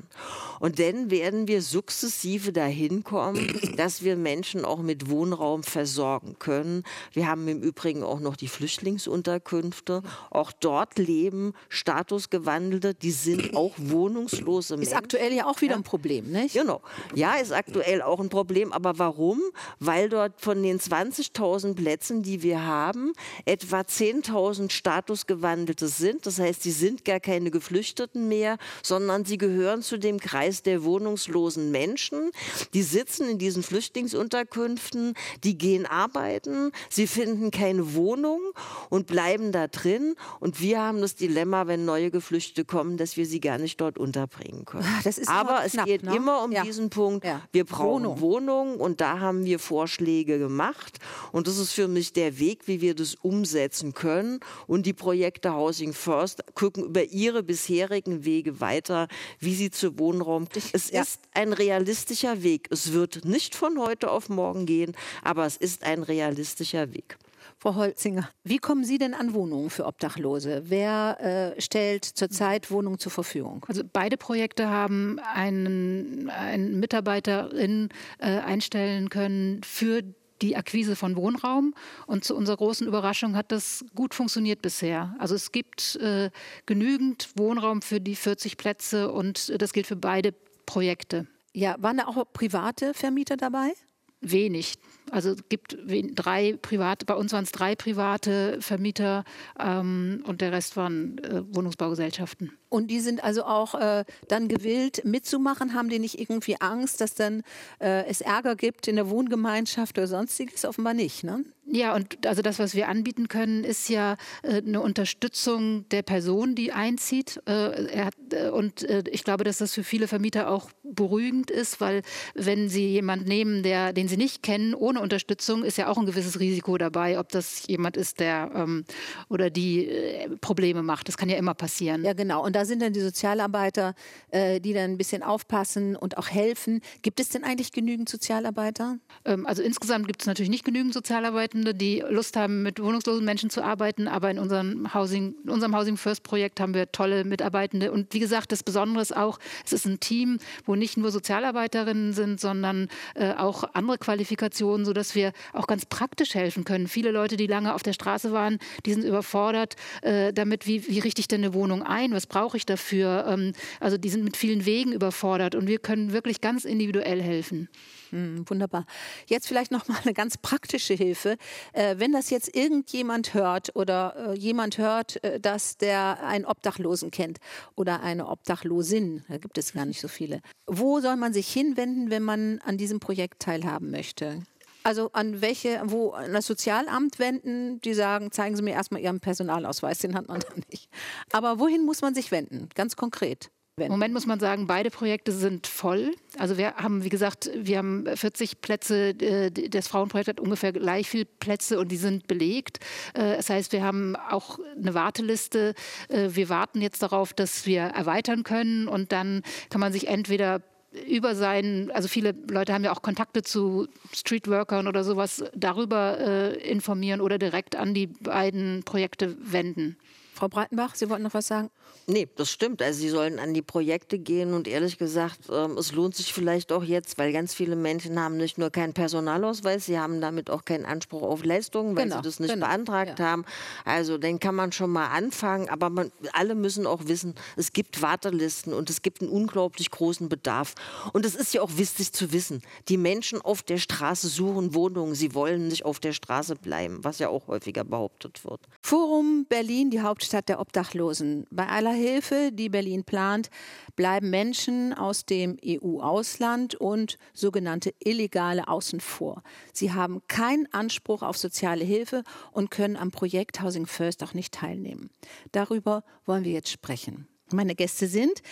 Und dann werden wir sukzessive dahin kommen, dass wir Menschen auch mit Wohnraum versorgen können. Wir haben im Übrigen auch noch die Flüchtlingsunterkünfte. Auch dort leben Statusgewandelte, die sind auch wohnungslose Menschen. Ist aktuell ja auch wieder ja. ein Problem, nicht? Genau. Ja, ist aktuell auch ein Problem. Aber warum? Weil dort von den 20.000 Plätzen, die wir haben, etwa 10.000 Statusgewandelte sind. Das heißt, sie sind gar keine Geflüchteten mehr, sondern sie gehören zu dem Kreis der wohnungslosen Menschen. Die sitzen in diesen Flüchtlingsunterkünften, die gehen arbeiten, sie finden keine Wohnung und bleiben da drin. Und wir haben das Dilemma, wenn neue Geflüchtete kommen, dass wir sie gar nicht dort unterbringen können. Aber es knapp, geht ne? immer um ja. diesen Punkt, ja. wir brauchen Wohnung. Wohnungen und da haben wir Vorschläge gemacht. Und das ist für mich der Weg, wie wir das umsetzen können. Und die Projekte Housing First gucken über ihre bisherigen Wege weiter, wie sie zu Wohnraum. Es ja. ist ein realistischer Weg. Es wird nicht von heute auf morgen gehen, aber es ist ein realistischer Weg. Frau Holzinger, wie kommen Sie denn an Wohnungen für Obdachlose? Wer äh, stellt zurzeit Wohnungen zur Verfügung? Also beide Projekte haben einen, einen Mitarbeiterin äh, einstellen können für die Akquise von Wohnraum. Und zu unserer großen Überraschung hat das gut funktioniert bisher. Also es gibt äh, genügend Wohnraum für die 40 Plätze und das gilt für beide Projekte. Ja, waren da auch private Vermieter dabei? Wenig. Also es gibt drei private, bei uns waren es drei private Vermieter ähm, und der Rest waren äh, Wohnungsbaugesellschaften. Und die sind also auch äh, dann gewillt mitzumachen? Haben die nicht irgendwie Angst, dass dann äh, es Ärger gibt in der Wohngemeinschaft oder sonstiges? Offenbar nicht, ne? Ja, und also das, was wir anbieten können, ist ja äh, eine Unterstützung der Person, die einzieht. Äh, hat, äh, und äh, ich glaube, dass das für viele Vermieter auch beruhigend ist, weil wenn sie jemanden nehmen, der, den sie nicht kennen, ohne Unterstützung, ist ja auch ein gewisses Risiko dabei, ob das jemand ist, der ähm, oder die äh, Probleme macht. Das kann ja immer passieren. Ja, genau. Und da sind dann die Sozialarbeiter, äh, die dann ein bisschen aufpassen und auch helfen. Gibt es denn eigentlich genügend Sozialarbeiter? Ähm, also insgesamt gibt es natürlich nicht genügend Sozialarbeiter. Freunde, die Lust haben, mit wohnungslosen Menschen zu arbeiten. Aber in unserem Housing, in unserem Housing First Projekt haben wir tolle Mitarbeitende. Und wie gesagt, das Besondere ist auch, es ist ein Team, wo nicht nur Sozialarbeiterinnen sind, sondern äh, auch andere Qualifikationen, sodass wir auch ganz praktisch helfen können. Viele Leute, die lange auf der Straße waren, die sind überfordert äh, damit, wie, wie richte ich denn eine Wohnung ein? Was brauche ich dafür? Ähm, also die sind mit vielen Wegen überfordert und wir können wirklich ganz individuell helfen. Hm, wunderbar. Jetzt vielleicht noch mal eine ganz praktische Hilfe. Äh, wenn das jetzt irgendjemand hört oder äh, jemand hört, äh, dass der einen Obdachlosen kennt oder eine Obdachlosin, da gibt es gar nicht so viele. Wo soll man sich hinwenden, wenn man an diesem Projekt teilhaben möchte? Also an welche, wo an das Sozialamt wenden, die sagen, zeigen Sie mir erstmal Ihren Personalausweis, den hat man da nicht. Aber wohin muss man sich wenden, ganz konkret? Im Moment muss man sagen, beide Projekte sind voll. Also wir haben, wie gesagt, wir haben 40 Plätze, äh, das Frauenprojekt hat ungefähr gleich viele Plätze und die sind belegt. Äh, das heißt, wir haben auch eine Warteliste. Äh, wir warten jetzt darauf, dass wir erweitern können und dann kann man sich entweder über seinen, also viele Leute haben ja auch Kontakte zu Streetworkern oder sowas, darüber äh, informieren oder direkt an die beiden Projekte wenden. Frau Breitenbach, Sie wollten noch was sagen? Nee, das stimmt. Also sie sollen an die Projekte gehen und ehrlich gesagt, ähm, es lohnt sich vielleicht auch jetzt, weil ganz viele Menschen haben nicht nur keinen Personalausweis, sie haben damit auch keinen Anspruch auf Leistungen, weil genau, sie das nicht genau, beantragt ja. haben. Also den kann man schon mal anfangen, aber man, alle müssen auch wissen, es gibt Wartelisten und es gibt einen unglaublich großen Bedarf. Und es ist ja auch wichtig zu wissen, die Menschen auf der Straße suchen Wohnungen, sie wollen nicht auf der Straße bleiben, was ja auch häufiger behauptet wird. Forum Berlin, die Hauptstadt Hauptstadt der Obdachlosen. Bei aller Hilfe, die Berlin plant, bleiben Menschen aus dem EU-Ausland und sogenannte Illegale außen vor. Sie haben keinen Anspruch auf soziale Hilfe und können am Projekt Housing First auch nicht teilnehmen. Darüber wollen wir jetzt sprechen. Meine Gäste sind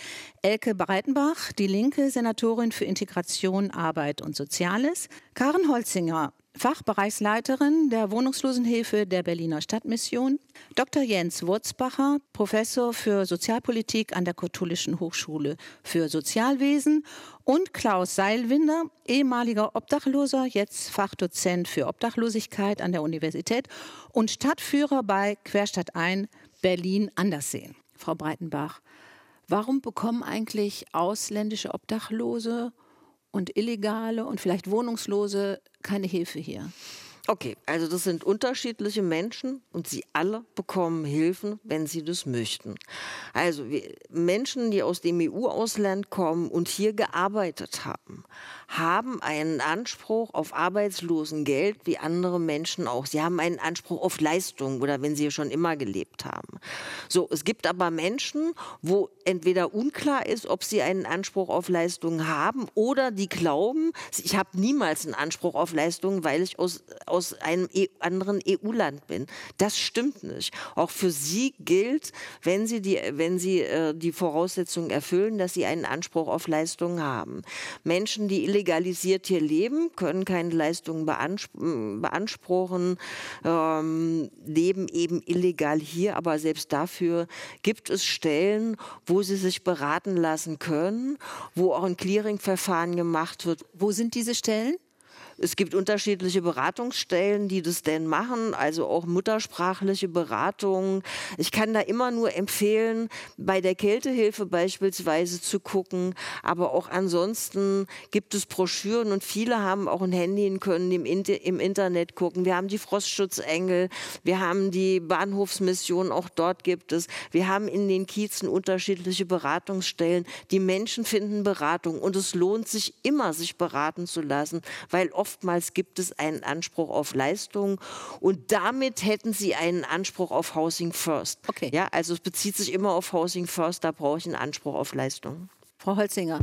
Elke Breitenbach, die linke Senatorin für Integration, Arbeit und Soziales, Karen Holzinger, Fachbereichsleiterin der Wohnungslosenhilfe der Berliner Stadtmission, Dr. Jens Wurzbacher, Professor für Sozialpolitik an der Katholischen Hochschule für Sozialwesen und Klaus Seilwinder, ehemaliger Obdachloser, jetzt Fachdozent für Obdachlosigkeit an der Universität und Stadtführer bei Querstadt ein Berlin Anderseen. Frau Breitenbach, warum bekommen eigentlich ausländische Obdachlose und Illegale und vielleicht Wohnungslose keine Hilfe hier? Okay, also das sind unterschiedliche Menschen und sie alle bekommen Hilfen, wenn sie das möchten. Also Menschen, die aus dem EU-Ausland kommen und hier gearbeitet haben, haben einen Anspruch auf Arbeitslosengeld wie andere Menschen auch. Sie haben einen Anspruch auf Leistung oder wenn sie schon immer gelebt haben. So, es gibt aber Menschen, wo entweder unklar ist, ob sie einen Anspruch auf Leistung haben oder die glauben, ich habe niemals einen Anspruch auf Leistung, weil ich aus, aus einem e anderen EU-Land bin. Das stimmt nicht. Auch für sie gilt, wenn sie die, wenn sie äh, die Voraussetzungen erfüllen, dass sie einen Anspruch auf Leistung haben. Menschen, die illegalisiert hier leben, können keine Leistungen beanspruchen, ähm, leben eben illegal hier, aber selbst dafür gibt es Stellen, wo sie sich beraten lassen können, wo auch ein Clearing-Verfahren gemacht wird. Wo sind diese Stellen? Es gibt unterschiedliche Beratungsstellen, die das denn machen, also auch muttersprachliche Beratungen. Ich kann da immer nur empfehlen, bei der Kältehilfe beispielsweise zu gucken, aber auch ansonsten gibt es Broschüren und viele haben auch ein Handy und können im, im Internet gucken. Wir haben die Frostschutzengel, wir haben die Bahnhofsmission, auch dort gibt es. Wir haben in den Kiezen unterschiedliche Beratungsstellen. Die Menschen finden Beratung und es lohnt sich immer, sich beraten zu lassen, weil oft oftmals gibt es einen Anspruch auf Leistung und damit hätten sie einen Anspruch auf Housing First. Okay. Ja, also es bezieht sich immer auf Housing First, da brauche ich einen Anspruch auf Leistung. Frau Holzinger,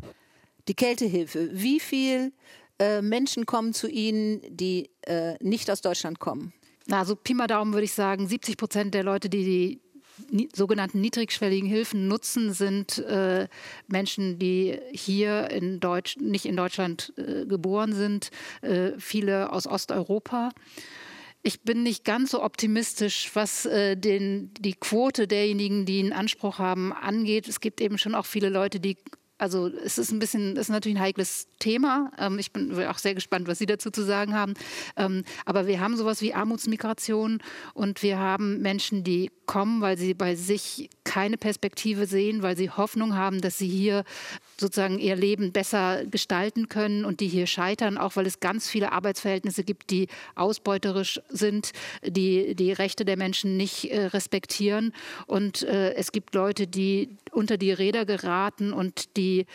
die Kältehilfe, wie viele äh, Menschen kommen zu Ihnen, die äh, nicht aus Deutschland kommen? Na, also Pi mal Daumen würde ich sagen, 70 Prozent der Leute, die die sogenannten niedrigschwelligen Hilfen nutzen, sind äh, Menschen, die hier in Deutsch, nicht in Deutschland äh, geboren sind, äh, viele aus Osteuropa. Ich bin nicht ganz so optimistisch, was äh, den, die Quote derjenigen, die einen Anspruch haben, angeht. Es gibt eben schon auch viele Leute, die Also es ist ein bisschen, es ist natürlich ein heikles Thema. Ähm, ich bin auch sehr gespannt, was Sie dazu zu sagen haben. Ähm, aber wir haben sowas wie Armutsmigration und wir haben Menschen, die kommen, weil sie bei sich keine Perspektive sehen, weil sie Hoffnung haben, dass sie hier sozusagen ihr Leben besser gestalten können und die hier scheitern, auch weil es ganz viele Arbeitsverhältnisse gibt, die ausbeuterisch sind, die die Rechte der Menschen nicht äh, respektieren. Und äh, es gibt Leute, die unter die Räder geraten und die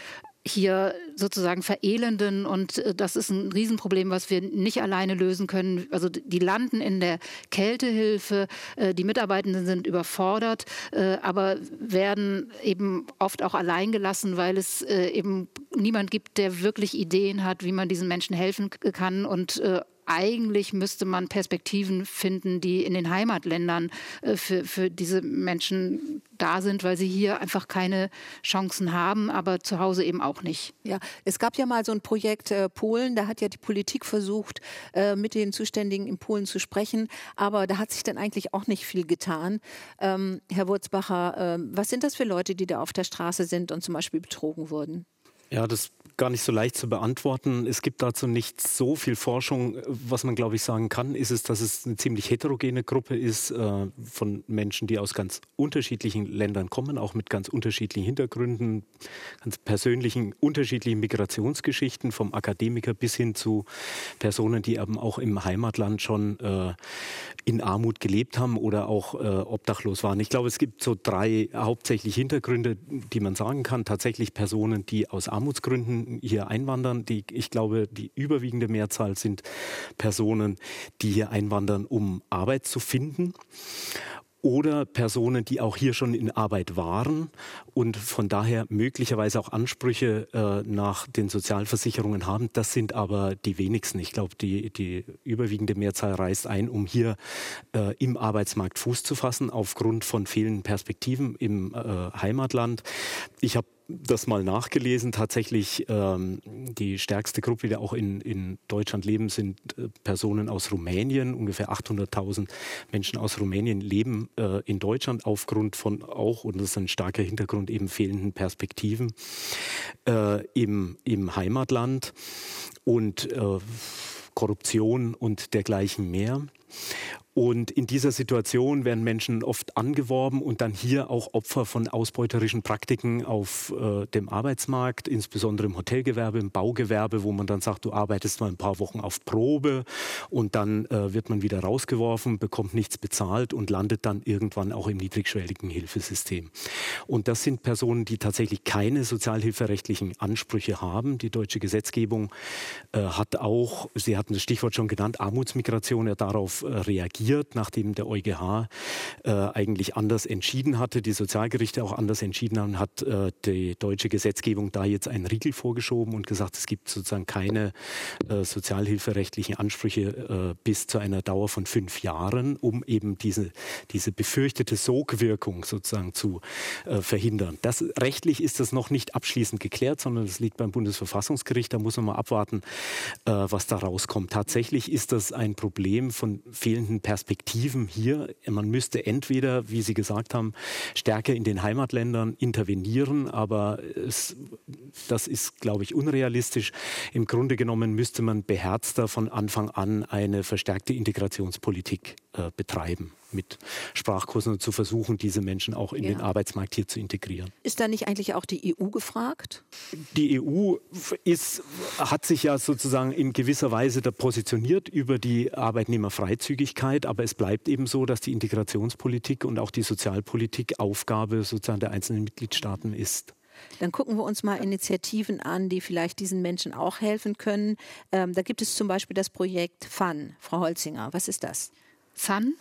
hier sozusagen verelenden und äh, das ist ein Riesenproblem, was wir nicht alleine lösen können. Also die landen in der Kältehilfe, äh, die Mitarbeitenden sind überfordert, äh, aber werden eben oft auch allein gelassen, weil es eben niemand gibt, der wirklich Ideen hat, wie man diesen Menschen helfen kann und eigentlich müsste man Perspektiven finden, die in den Heimatländern äh, für, für diese Menschen da sind, weil sie hier einfach keine Chancen haben, aber zu Hause eben auch nicht. Ja, es gab ja mal so ein Projekt äh, Polen, da hat ja die Politik versucht, äh, mit den Zuständigen in Polen zu sprechen, aber da hat sich dann eigentlich auch nicht viel getan. Ähm, Herr Wurzbacher, äh, was sind das für Leute, die da auf der Straße sind und zum Beispiel betrogen wurden? Ja, das gar nicht so leicht zu beantworten. Es gibt dazu nicht so viel Forschung. Was man, glaube ich, sagen kann, ist es, dass es eine ziemlich heterogene Gruppe ist äh, von Menschen, die aus ganz unterschiedlichen Ländern kommen, auch mit ganz unterschiedlichen Hintergründen, ganz persönlichen, unterschiedlichen Migrationsgeschichten, vom Akademiker bis hin zu Personen, die eben auch im Heimatland schon äh, in Armut gelebt haben oder auch äh, obdachlos waren. Ich glaube, es gibt so drei hauptsächliche Hintergründe, die man sagen kann. Tatsächlich Personen, die aus Armutsgründen hier einwandern. Die, ich glaube, die überwiegende Mehrzahl sind Personen, die hier einwandern, um Arbeit zu finden oder Personen, die auch hier schon in Arbeit waren und von daher möglicherweise auch Ansprüche äh, nach den Sozialversicherungen haben. Das sind aber die wenigsten. Ich glaube, die, die überwiegende Mehrzahl reist ein, um hier äh, im Arbeitsmarkt Fuß zu fassen, aufgrund von fehlenden Perspektiven im äh, Heimatland. Ich habe das mal nachgelesen. Tatsächlich ähm, die stärkste Gruppe, die auch in, in Deutschland leben, sind äh, Personen aus Rumänien. Ungefähr 800.000 Menschen aus Rumänien leben äh, in Deutschland aufgrund von auch, und das ist ein starker Hintergrund, eben fehlenden Perspektiven äh, im, im Heimatland und äh, Korruption und dergleichen mehr. Und in dieser Situation werden Menschen oft angeworben und dann hier auch Opfer von ausbeuterischen Praktiken auf äh, dem Arbeitsmarkt, insbesondere im Hotelgewerbe, im Baugewerbe, wo man dann sagt, du arbeitest mal ein paar Wochen auf Probe und dann äh, wird man wieder rausgeworfen, bekommt nichts bezahlt und landet dann irgendwann auch im niedrigschwelligen Hilfesystem. Und das sind Personen, die tatsächlich keine sozialhilferechtlichen Ansprüche haben. Die deutsche Gesetzgebung äh, hat auch, Sie hatten das Stichwort schon genannt, Armutsmigration ja darauf äh, reagiert reagiert, nachdem der EuGH äh, eigentlich anders entschieden hatte, die Sozialgerichte auch anders entschieden haben, hat äh, die deutsche Gesetzgebung da jetzt einen Riegel vorgeschoben und gesagt, es gibt sozusagen keine äh, sozialhilferechtlichen Ansprüche äh, bis zu einer Dauer von fünf Jahren, um eben diese, diese befürchtete Sogwirkung sozusagen zu äh, verhindern. Das, rechtlich ist das noch nicht abschließend geklärt, sondern das liegt beim Bundesverfassungsgericht. Da muss man mal abwarten, äh, was da rauskommt. Tatsächlich ist das ein Problem von fehlenden Perspektiven Perspektiven hier. Man müsste entweder, wie Sie gesagt haben, stärker in den Heimatländern intervenieren, aber es, das ist, glaube ich, unrealistisch. Im Grunde genommen müsste man beherzter von Anfang an eine verstärkte Integrationspolitik äh, betreiben mit Sprachkursen und zu versuchen, diese Menschen auch in ja. den Arbeitsmarkt hier zu integrieren. Ist da nicht eigentlich auch die EU gefragt? Die EU ist, hat sich ja sozusagen in gewisser Weise da positioniert über die Arbeitnehmerfreizügigkeit, aber es bleibt eben so, dass die Integrationspolitik und auch die Sozialpolitik Aufgabe sozusagen der einzelnen Mitgliedstaaten ist. Dann gucken wir uns mal Initiativen an, die vielleicht diesen Menschen auch helfen können. Ähm, da gibt es zum Beispiel das Projekt FUN. Frau Holzinger, was ist das? FUN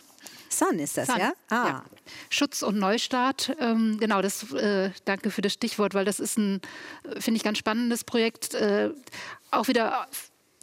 Sun ist das, Sun. ja? Ah. Ja. Schutz und Neustart. Ähm, genau, das äh, danke für das Stichwort, weil das ist ein, äh, finde ich, ganz spannendes Projekt. Äh, auch wieder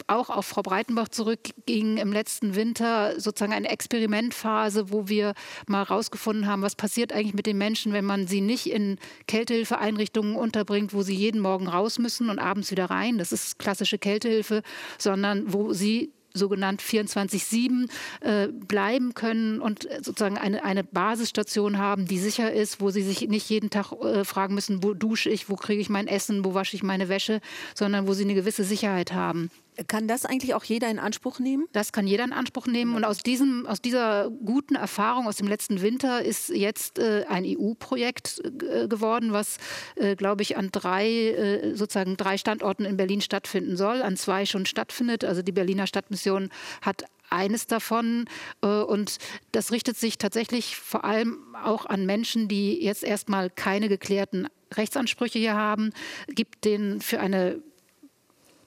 auch auf Frau Breitenbach zurückging im letzten Winter sozusagen eine Experimentphase, wo wir mal herausgefunden haben, was passiert eigentlich mit den Menschen, wenn man sie nicht in Kältehilfeeinrichtungen unterbringt, wo sie jeden Morgen raus müssen und abends wieder rein. Das ist klassische Kältehilfe, sondern wo sie sogenannt 24-7 äh, bleiben können und sozusagen eine, eine Basisstation haben, die sicher ist, wo sie sich nicht jeden Tag äh, fragen müssen, wo dusche ich, wo kriege ich mein Essen, wo wasche ich meine Wäsche, sondern wo sie eine gewisse Sicherheit haben. Kann das eigentlich auch jeder in Anspruch nehmen? Das kann jeder in Anspruch nehmen. Und aus, diesem, aus dieser guten Erfahrung aus dem letzten Winter ist jetzt äh, ein EU-Projekt äh, geworden, was, äh, glaube ich, an drei, äh, sozusagen drei Standorten in Berlin stattfinden soll, an zwei schon stattfindet. Also die Berliner Stadtmission hat eines davon. Äh, und das richtet sich tatsächlich vor allem auch an Menschen, die jetzt erstmal keine geklärten Rechtsansprüche hier haben, gibt denen für eine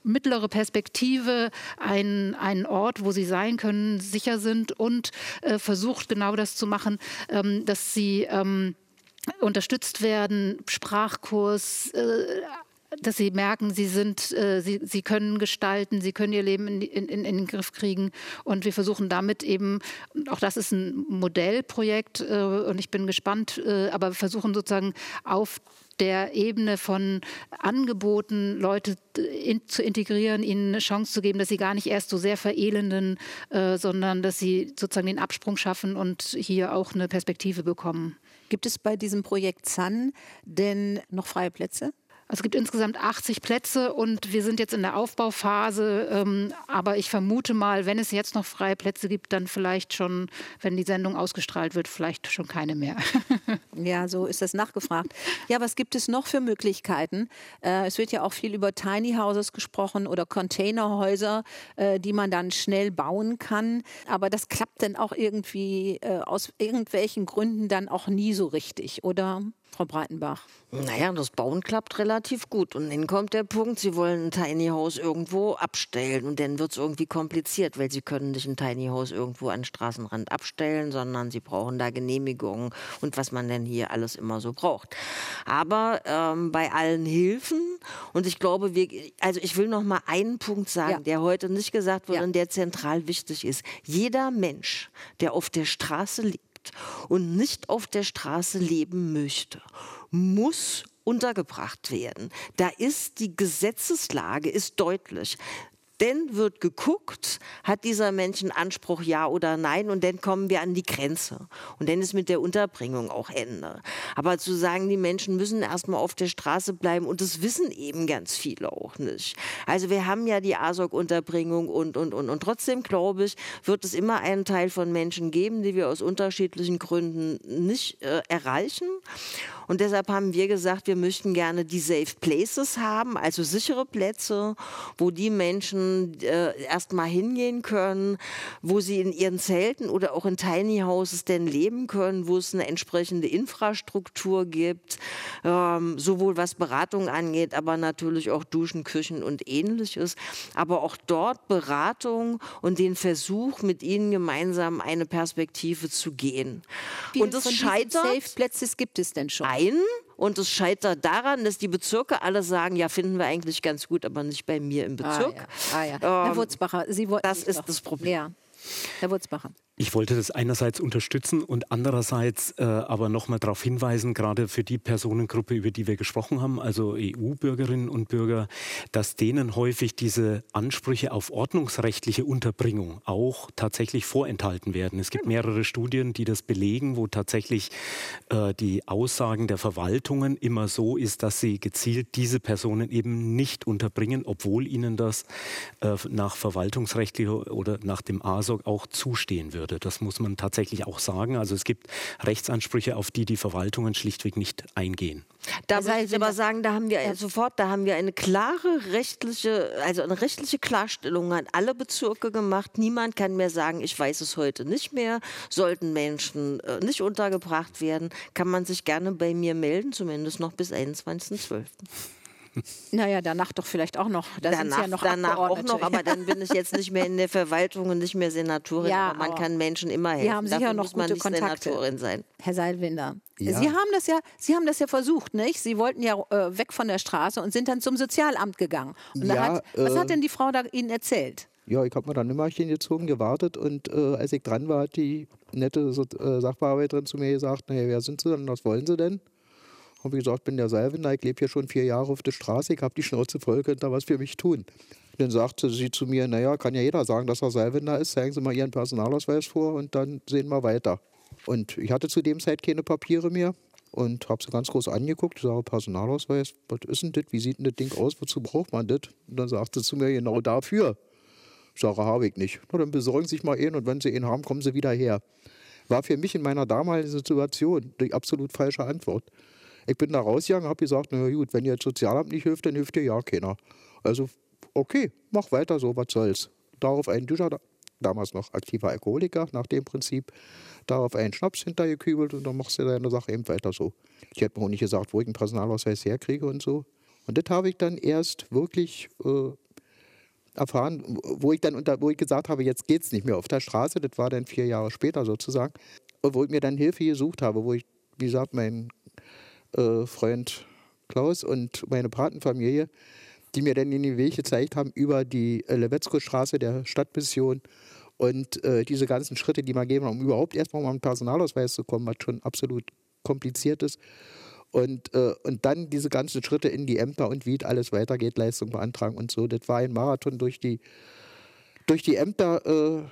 mittlere Perspektive einen, einen Ort, wo sie sein können, sicher sind und äh, versucht genau das zu machen, ähm, dass sie ähm, unterstützt werden, Sprachkurs, äh, dass sie merken, sie sind, äh, sie, sie können gestalten, sie können ihr Leben in, in, in, den Griff kriegen. Und wir versuchen damit eben, auch das ist ein Modellprojekt äh, und ich bin gespannt, äh, aber wir versuchen sozusagen auf der Ebene von Angeboten, Leute in, zu integrieren, ihnen eine Chance zu geben, dass sie gar nicht erst so sehr verelenden, äh, sondern dass sie sozusagen den Absprung schaffen und hier auch eine Perspektive bekommen. Gibt es bei diesem Projekt ZAN denn noch freie Plätze? Also es gibt insgesamt 80 Plätze und wir sind jetzt in der Aufbauphase. Ähm, aber ich vermute mal, wenn es jetzt noch freie Plätze gibt, dann vielleicht schon, wenn die Sendung ausgestrahlt wird, vielleicht schon keine mehr. ja, so ist das nachgefragt. Ja, was gibt es noch für Möglichkeiten? Äh, es wird ja auch viel über Tiny Houses gesprochen oder Containerhäuser, äh, die man dann schnell bauen kann. Aber das klappt dann auch irgendwie äh, aus irgendwelchen Gründen dann auch nie so richtig, oder? Frau Breitenbach? Naja, das Bauen klappt relativ gut. Und dann kommt der Punkt, Sie wollen ein Tiny House irgendwo abstellen. Und dann wird es irgendwie kompliziert, weil Sie können nicht ein Tiny House irgendwo an den Straßenrand abstellen, sondern Sie brauchen da Genehmigungen und was man denn hier alles immer so braucht. Aber ähm, bei allen Hilfen, und ich glaube, wir, also ich will noch mal einen Punkt sagen, ja. der heute nicht gesagt wurde ja. und der zentral wichtig ist. Jeder Mensch, der auf der Straße lebt, und nicht auf der Straße leben möchte, muss untergebracht werden. Da ist die Gesetzeslage ist deutlich. Dann wird geguckt, hat dieser Mensch einen Anspruch, ja oder nein, und dann kommen wir an die Grenze. Und dann ist mit der Unterbringung auch Ende. Aber zu sagen, die Menschen müssen erstmal auf der Straße bleiben, und das wissen eben ganz viele auch nicht. Also wir haben ja die ASOC-Unterbringung und, und, und. Und trotzdem, glaube ich, wird es immer einen Teil von Menschen geben, die wir aus unterschiedlichen Gründen nicht äh, erreichen. Und deshalb haben wir gesagt, wir möchten gerne die Safe Places haben, also sichere Plätze, wo die Menschen äh, erstmal hingehen können, wo sie in ihren Zelten oder auch in Tiny Houses denn leben können, wo es eine entsprechende Infrastruktur gibt, ähm, sowohl was Beratung angeht, aber natürlich auch Duschen, Küchen und ähnliches. Aber auch dort Beratung und den Versuch, mit ihnen gemeinsam eine Perspektive zu gehen. Wie und das scheitert. Safe Plätze gibt es denn schon? ein und es scheitert daran, dass die Bezirke alle sagen, ja, finden wir eigentlich ganz gut, aber nicht bei mir im Bezirk. Ah, ja. Ah, ja. Ähm, Herr Wurzbacher, Sie wollten das ist das Problem. Ja. Herr Wurzbacher. Ich wollte das einerseits unterstützen und andererseits äh, aber nochmal darauf hinweisen, gerade für die Personengruppe, über die wir gesprochen haben, also EU-Bürgerinnen und Bürger, dass denen häufig diese Ansprüche auf ordnungsrechtliche Unterbringung auch tatsächlich vorenthalten werden. Es gibt mehrere Studien, die das belegen, wo tatsächlich äh, die Aussagen der Verwaltungen immer so ist, dass sie gezielt diese Personen eben nicht unterbringen, obwohl ihnen das äh, nach verwaltungsrechtlicher oder nach dem ASOG auch zustehen würde würde. Das muss man tatsächlich auch sagen. Also es gibt Rechtsansprüche, auf die die Verwaltungen schlichtweg nicht eingehen. Da würde ich aber sagen, da haben wir ja. sofort, da haben wir eine klare rechtliche, also eine rechtliche Klarstellung an alle Bezirke gemacht. Niemand kann mehr sagen, ich weiß es heute nicht mehr. Sollten Menschen äh, nicht untergebracht werden, kann man sich gerne bei mir melden, zumindest noch bis 21.12. Naja, danach doch vielleicht auch noch. Da danach, ja noch danach auch noch, aber dann bin ich jetzt nicht mehr in der Verwaltung und nicht mehr Senatorin. Ja, aber man aber kann Menschen immer helfen. Wir haben sicher Dafür noch gute Kontakte. Senatorin sein. Herr Seilwinder, ja. Sie haben das ja, Sie haben das ja versucht, nicht? Sie wollten ja äh, weg von der Straße und sind dann zum Sozialamt gegangen. Und ja, hat, was äh, hat denn die Frau da Ihnen erzählt? Ja, ich habe mir dann immer gezogen, gewartet und äh, als ich dran war, hat die nette so, äh, Sachbearbeiterin zu mir gesagt, naja, wer sind Sie denn, was wollen Sie denn? Habe ich gesagt, bin der Salvener, ich lebe hier schon vier Jahre auf der Straße, ich habe die Schnauze voll, könnt ihr was für mich tun. dann sagte sie zu mir, naja, kann ja jeder sagen, dass er Seilwender ist, zeigen Sie mal Ihren Personalausweis vor und dann sehen wir weiter. Und ich hatte zu dem Zeit keine Papiere mehr und habe sie ganz groß angeguckt. Ich sage, Personalausweis, was ist denn das? Wie sieht denn das Ding aus? Wozu braucht man das? Und dann sagte sie zu mir, genau dafür. Ich sage, habe ich nicht. Na, dann besorgen Sie sich mal einen und wenn Sie ihn haben, kommen Sie wieder her. War für mich in meiner damaligen Situation die absolut falsche Antwort. Ich bin da rausgegangen, habe gesagt, na gut, wenn ihr das Sozialamt nicht hilft, dann hilft ihr ja keiner. Also okay, mach weiter so, was soll's. Darauf ein Duscher, damals noch aktiver Alkoholiker, nach dem Prinzip, darauf einen Schnaps hintergekübelt und dann machst du deine Sache eben weiter so. Ich hätte mir auch nicht gesagt, wo ich einen Personalausweis herkriege und so. Und das habe ich dann erst wirklich äh, erfahren, wo ich dann unter, wo ich gesagt habe, jetzt geht es nicht mehr auf der Straße, das war dann vier Jahre später sozusagen, wo ich mir dann Hilfe gesucht habe, wo ich, wie gesagt, mein äh, Freund Klaus und meine Patenfamilie die mir dann den Weg gezeigt haben über die äh, Lewetzko-Straße der Stadtmission und äh, diese ganzen Schritte, die man geben, um überhaupt erstmal um einen Personalausweis zu kommen, was schon absolut kompliziert ist. Und, äh, und dann diese ganzen Schritte in die Ämter und wie alles weitergeht, Leistung beantragen und so. Das war ein Marathon durch die, durch die Ämter. Äh,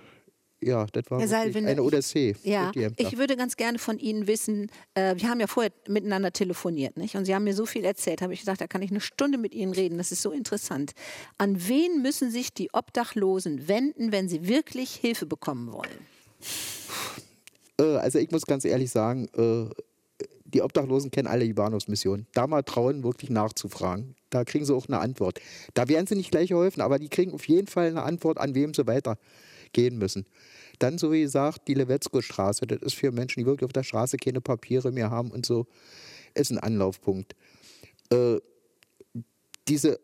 ja, das war eine Odyssee. Ja, ich würde ganz gerne von Ihnen wissen, äh, wir haben ja vorher miteinander telefoniert, nicht? Und Sie haben mir so viel erzählt, habe ich gesagt, da kann ich eine Stunde mit Ihnen reden, das ist so interessant. An wen müssen sich die Obdachlosen wenden, wenn sie wirklich Hilfe bekommen wollen? Äh, also ich muss ganz ehrlich sagen, äh, die Obdachlosen kennen alle die Bahnhofsmission. Da mal trauen, wirklich nachzufragen. Da kriegen sie auch eine Antwort. Da werden sie nicht gleich geholfen, aber die kriegen auf jeden Fall eine Antwort, an wem sie weiter gehen müssen. Dann, so wie gesagt, die Lewetzko-Straße, das ist für Menschen, die wirklich auf der Straße keine Papiere mehr haben und so, ist ein Anlaufpunkt. Äh, diese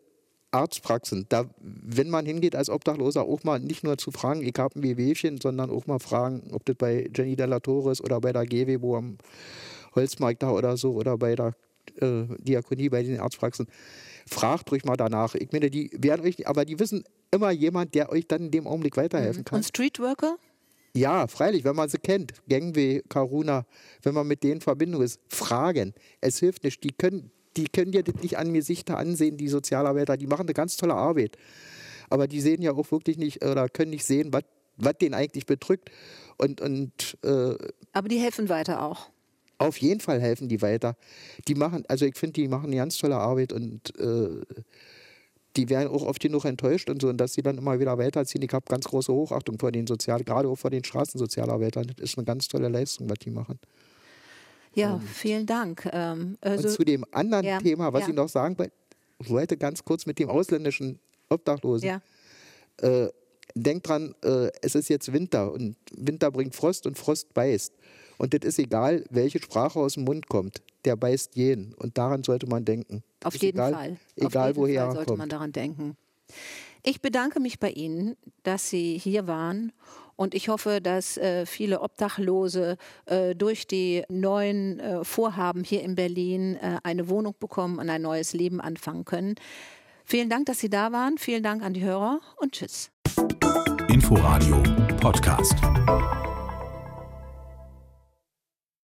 Arztpraxen, da, wenn man hingeht als Obdachloser, auch mal nicht nur zu fragen, ich habe ein Wehwehchen, sondern auch mal fragen, ob das bei Jenny Della Torres oder bei der GW, wo am Holzmarkt da oder so, oder bei der äh, Diakonie, bei den Arztpraxen, fragt ruhig mal danach. Ich meine, die werden euch, aber die wissen immer jemand, der euch dann in dem Augenblick weiterhelfen mhm. kann. Und Streetworker? Ja, freilich, wenn man sie kennt. Gangway, Karuna, wenn man mit denen in Verbindung ist, fragen. Es hilft nicht. Die können, die können dir das nicht an Gesichter ansehen, die Sozialarbeiter. Die machen eine ganz tolle Arbeit. Aber die sehen ja auch wirklich nicht oder können nicht sehen, was, was den eigentlich bedrückt. Und, und, äh, Aber die helfen weiter auch. Auf jeden Fall helfen die weiter. Die machen, also ich finde, die machen eine ganz tolle Arbeit und äh, die werden auch oft genug enttäuscht und so, und dass sie dann immer wieder weiterziehen. Ich habe ganz große Hochachtung vor den Sozial, gerade auch vor den Straßensozialarbeitern. Das ist eine ganz tolle Leistung, was die machen. Ja, und vielen Dank. Ähm, also, und zu dem anderen ja, Thema, was ja. ich noch sagen wollte, ganz kurz mit dem ausländischen Obdachlosen. Ja. Äh, denkt dran, äh, es ist jetzt Winter und Winter bringt Frost und Frost beißt. Und das ist egal, welche Sprache aus dem Mund kommt. Der beißt jeden. Und daran sollte man denken. Auf jeden egal, Fall. Egal Auf jeden woher Fall sollte kommt. man daran denken. Ich bedanke mich bei Ihnen, dass Sie hier waren. Und ich hoffe, dass äh, viele Obdachlose äh, durch die neuen äh, Vorhaben hier in Berlin äh, eine Wohnung bekommen und ein neues Leben anfangen können. Vielen Dank, dass Sie da waren. Vielen Dank an die Hörer und tschüss. Inforadio Podcast.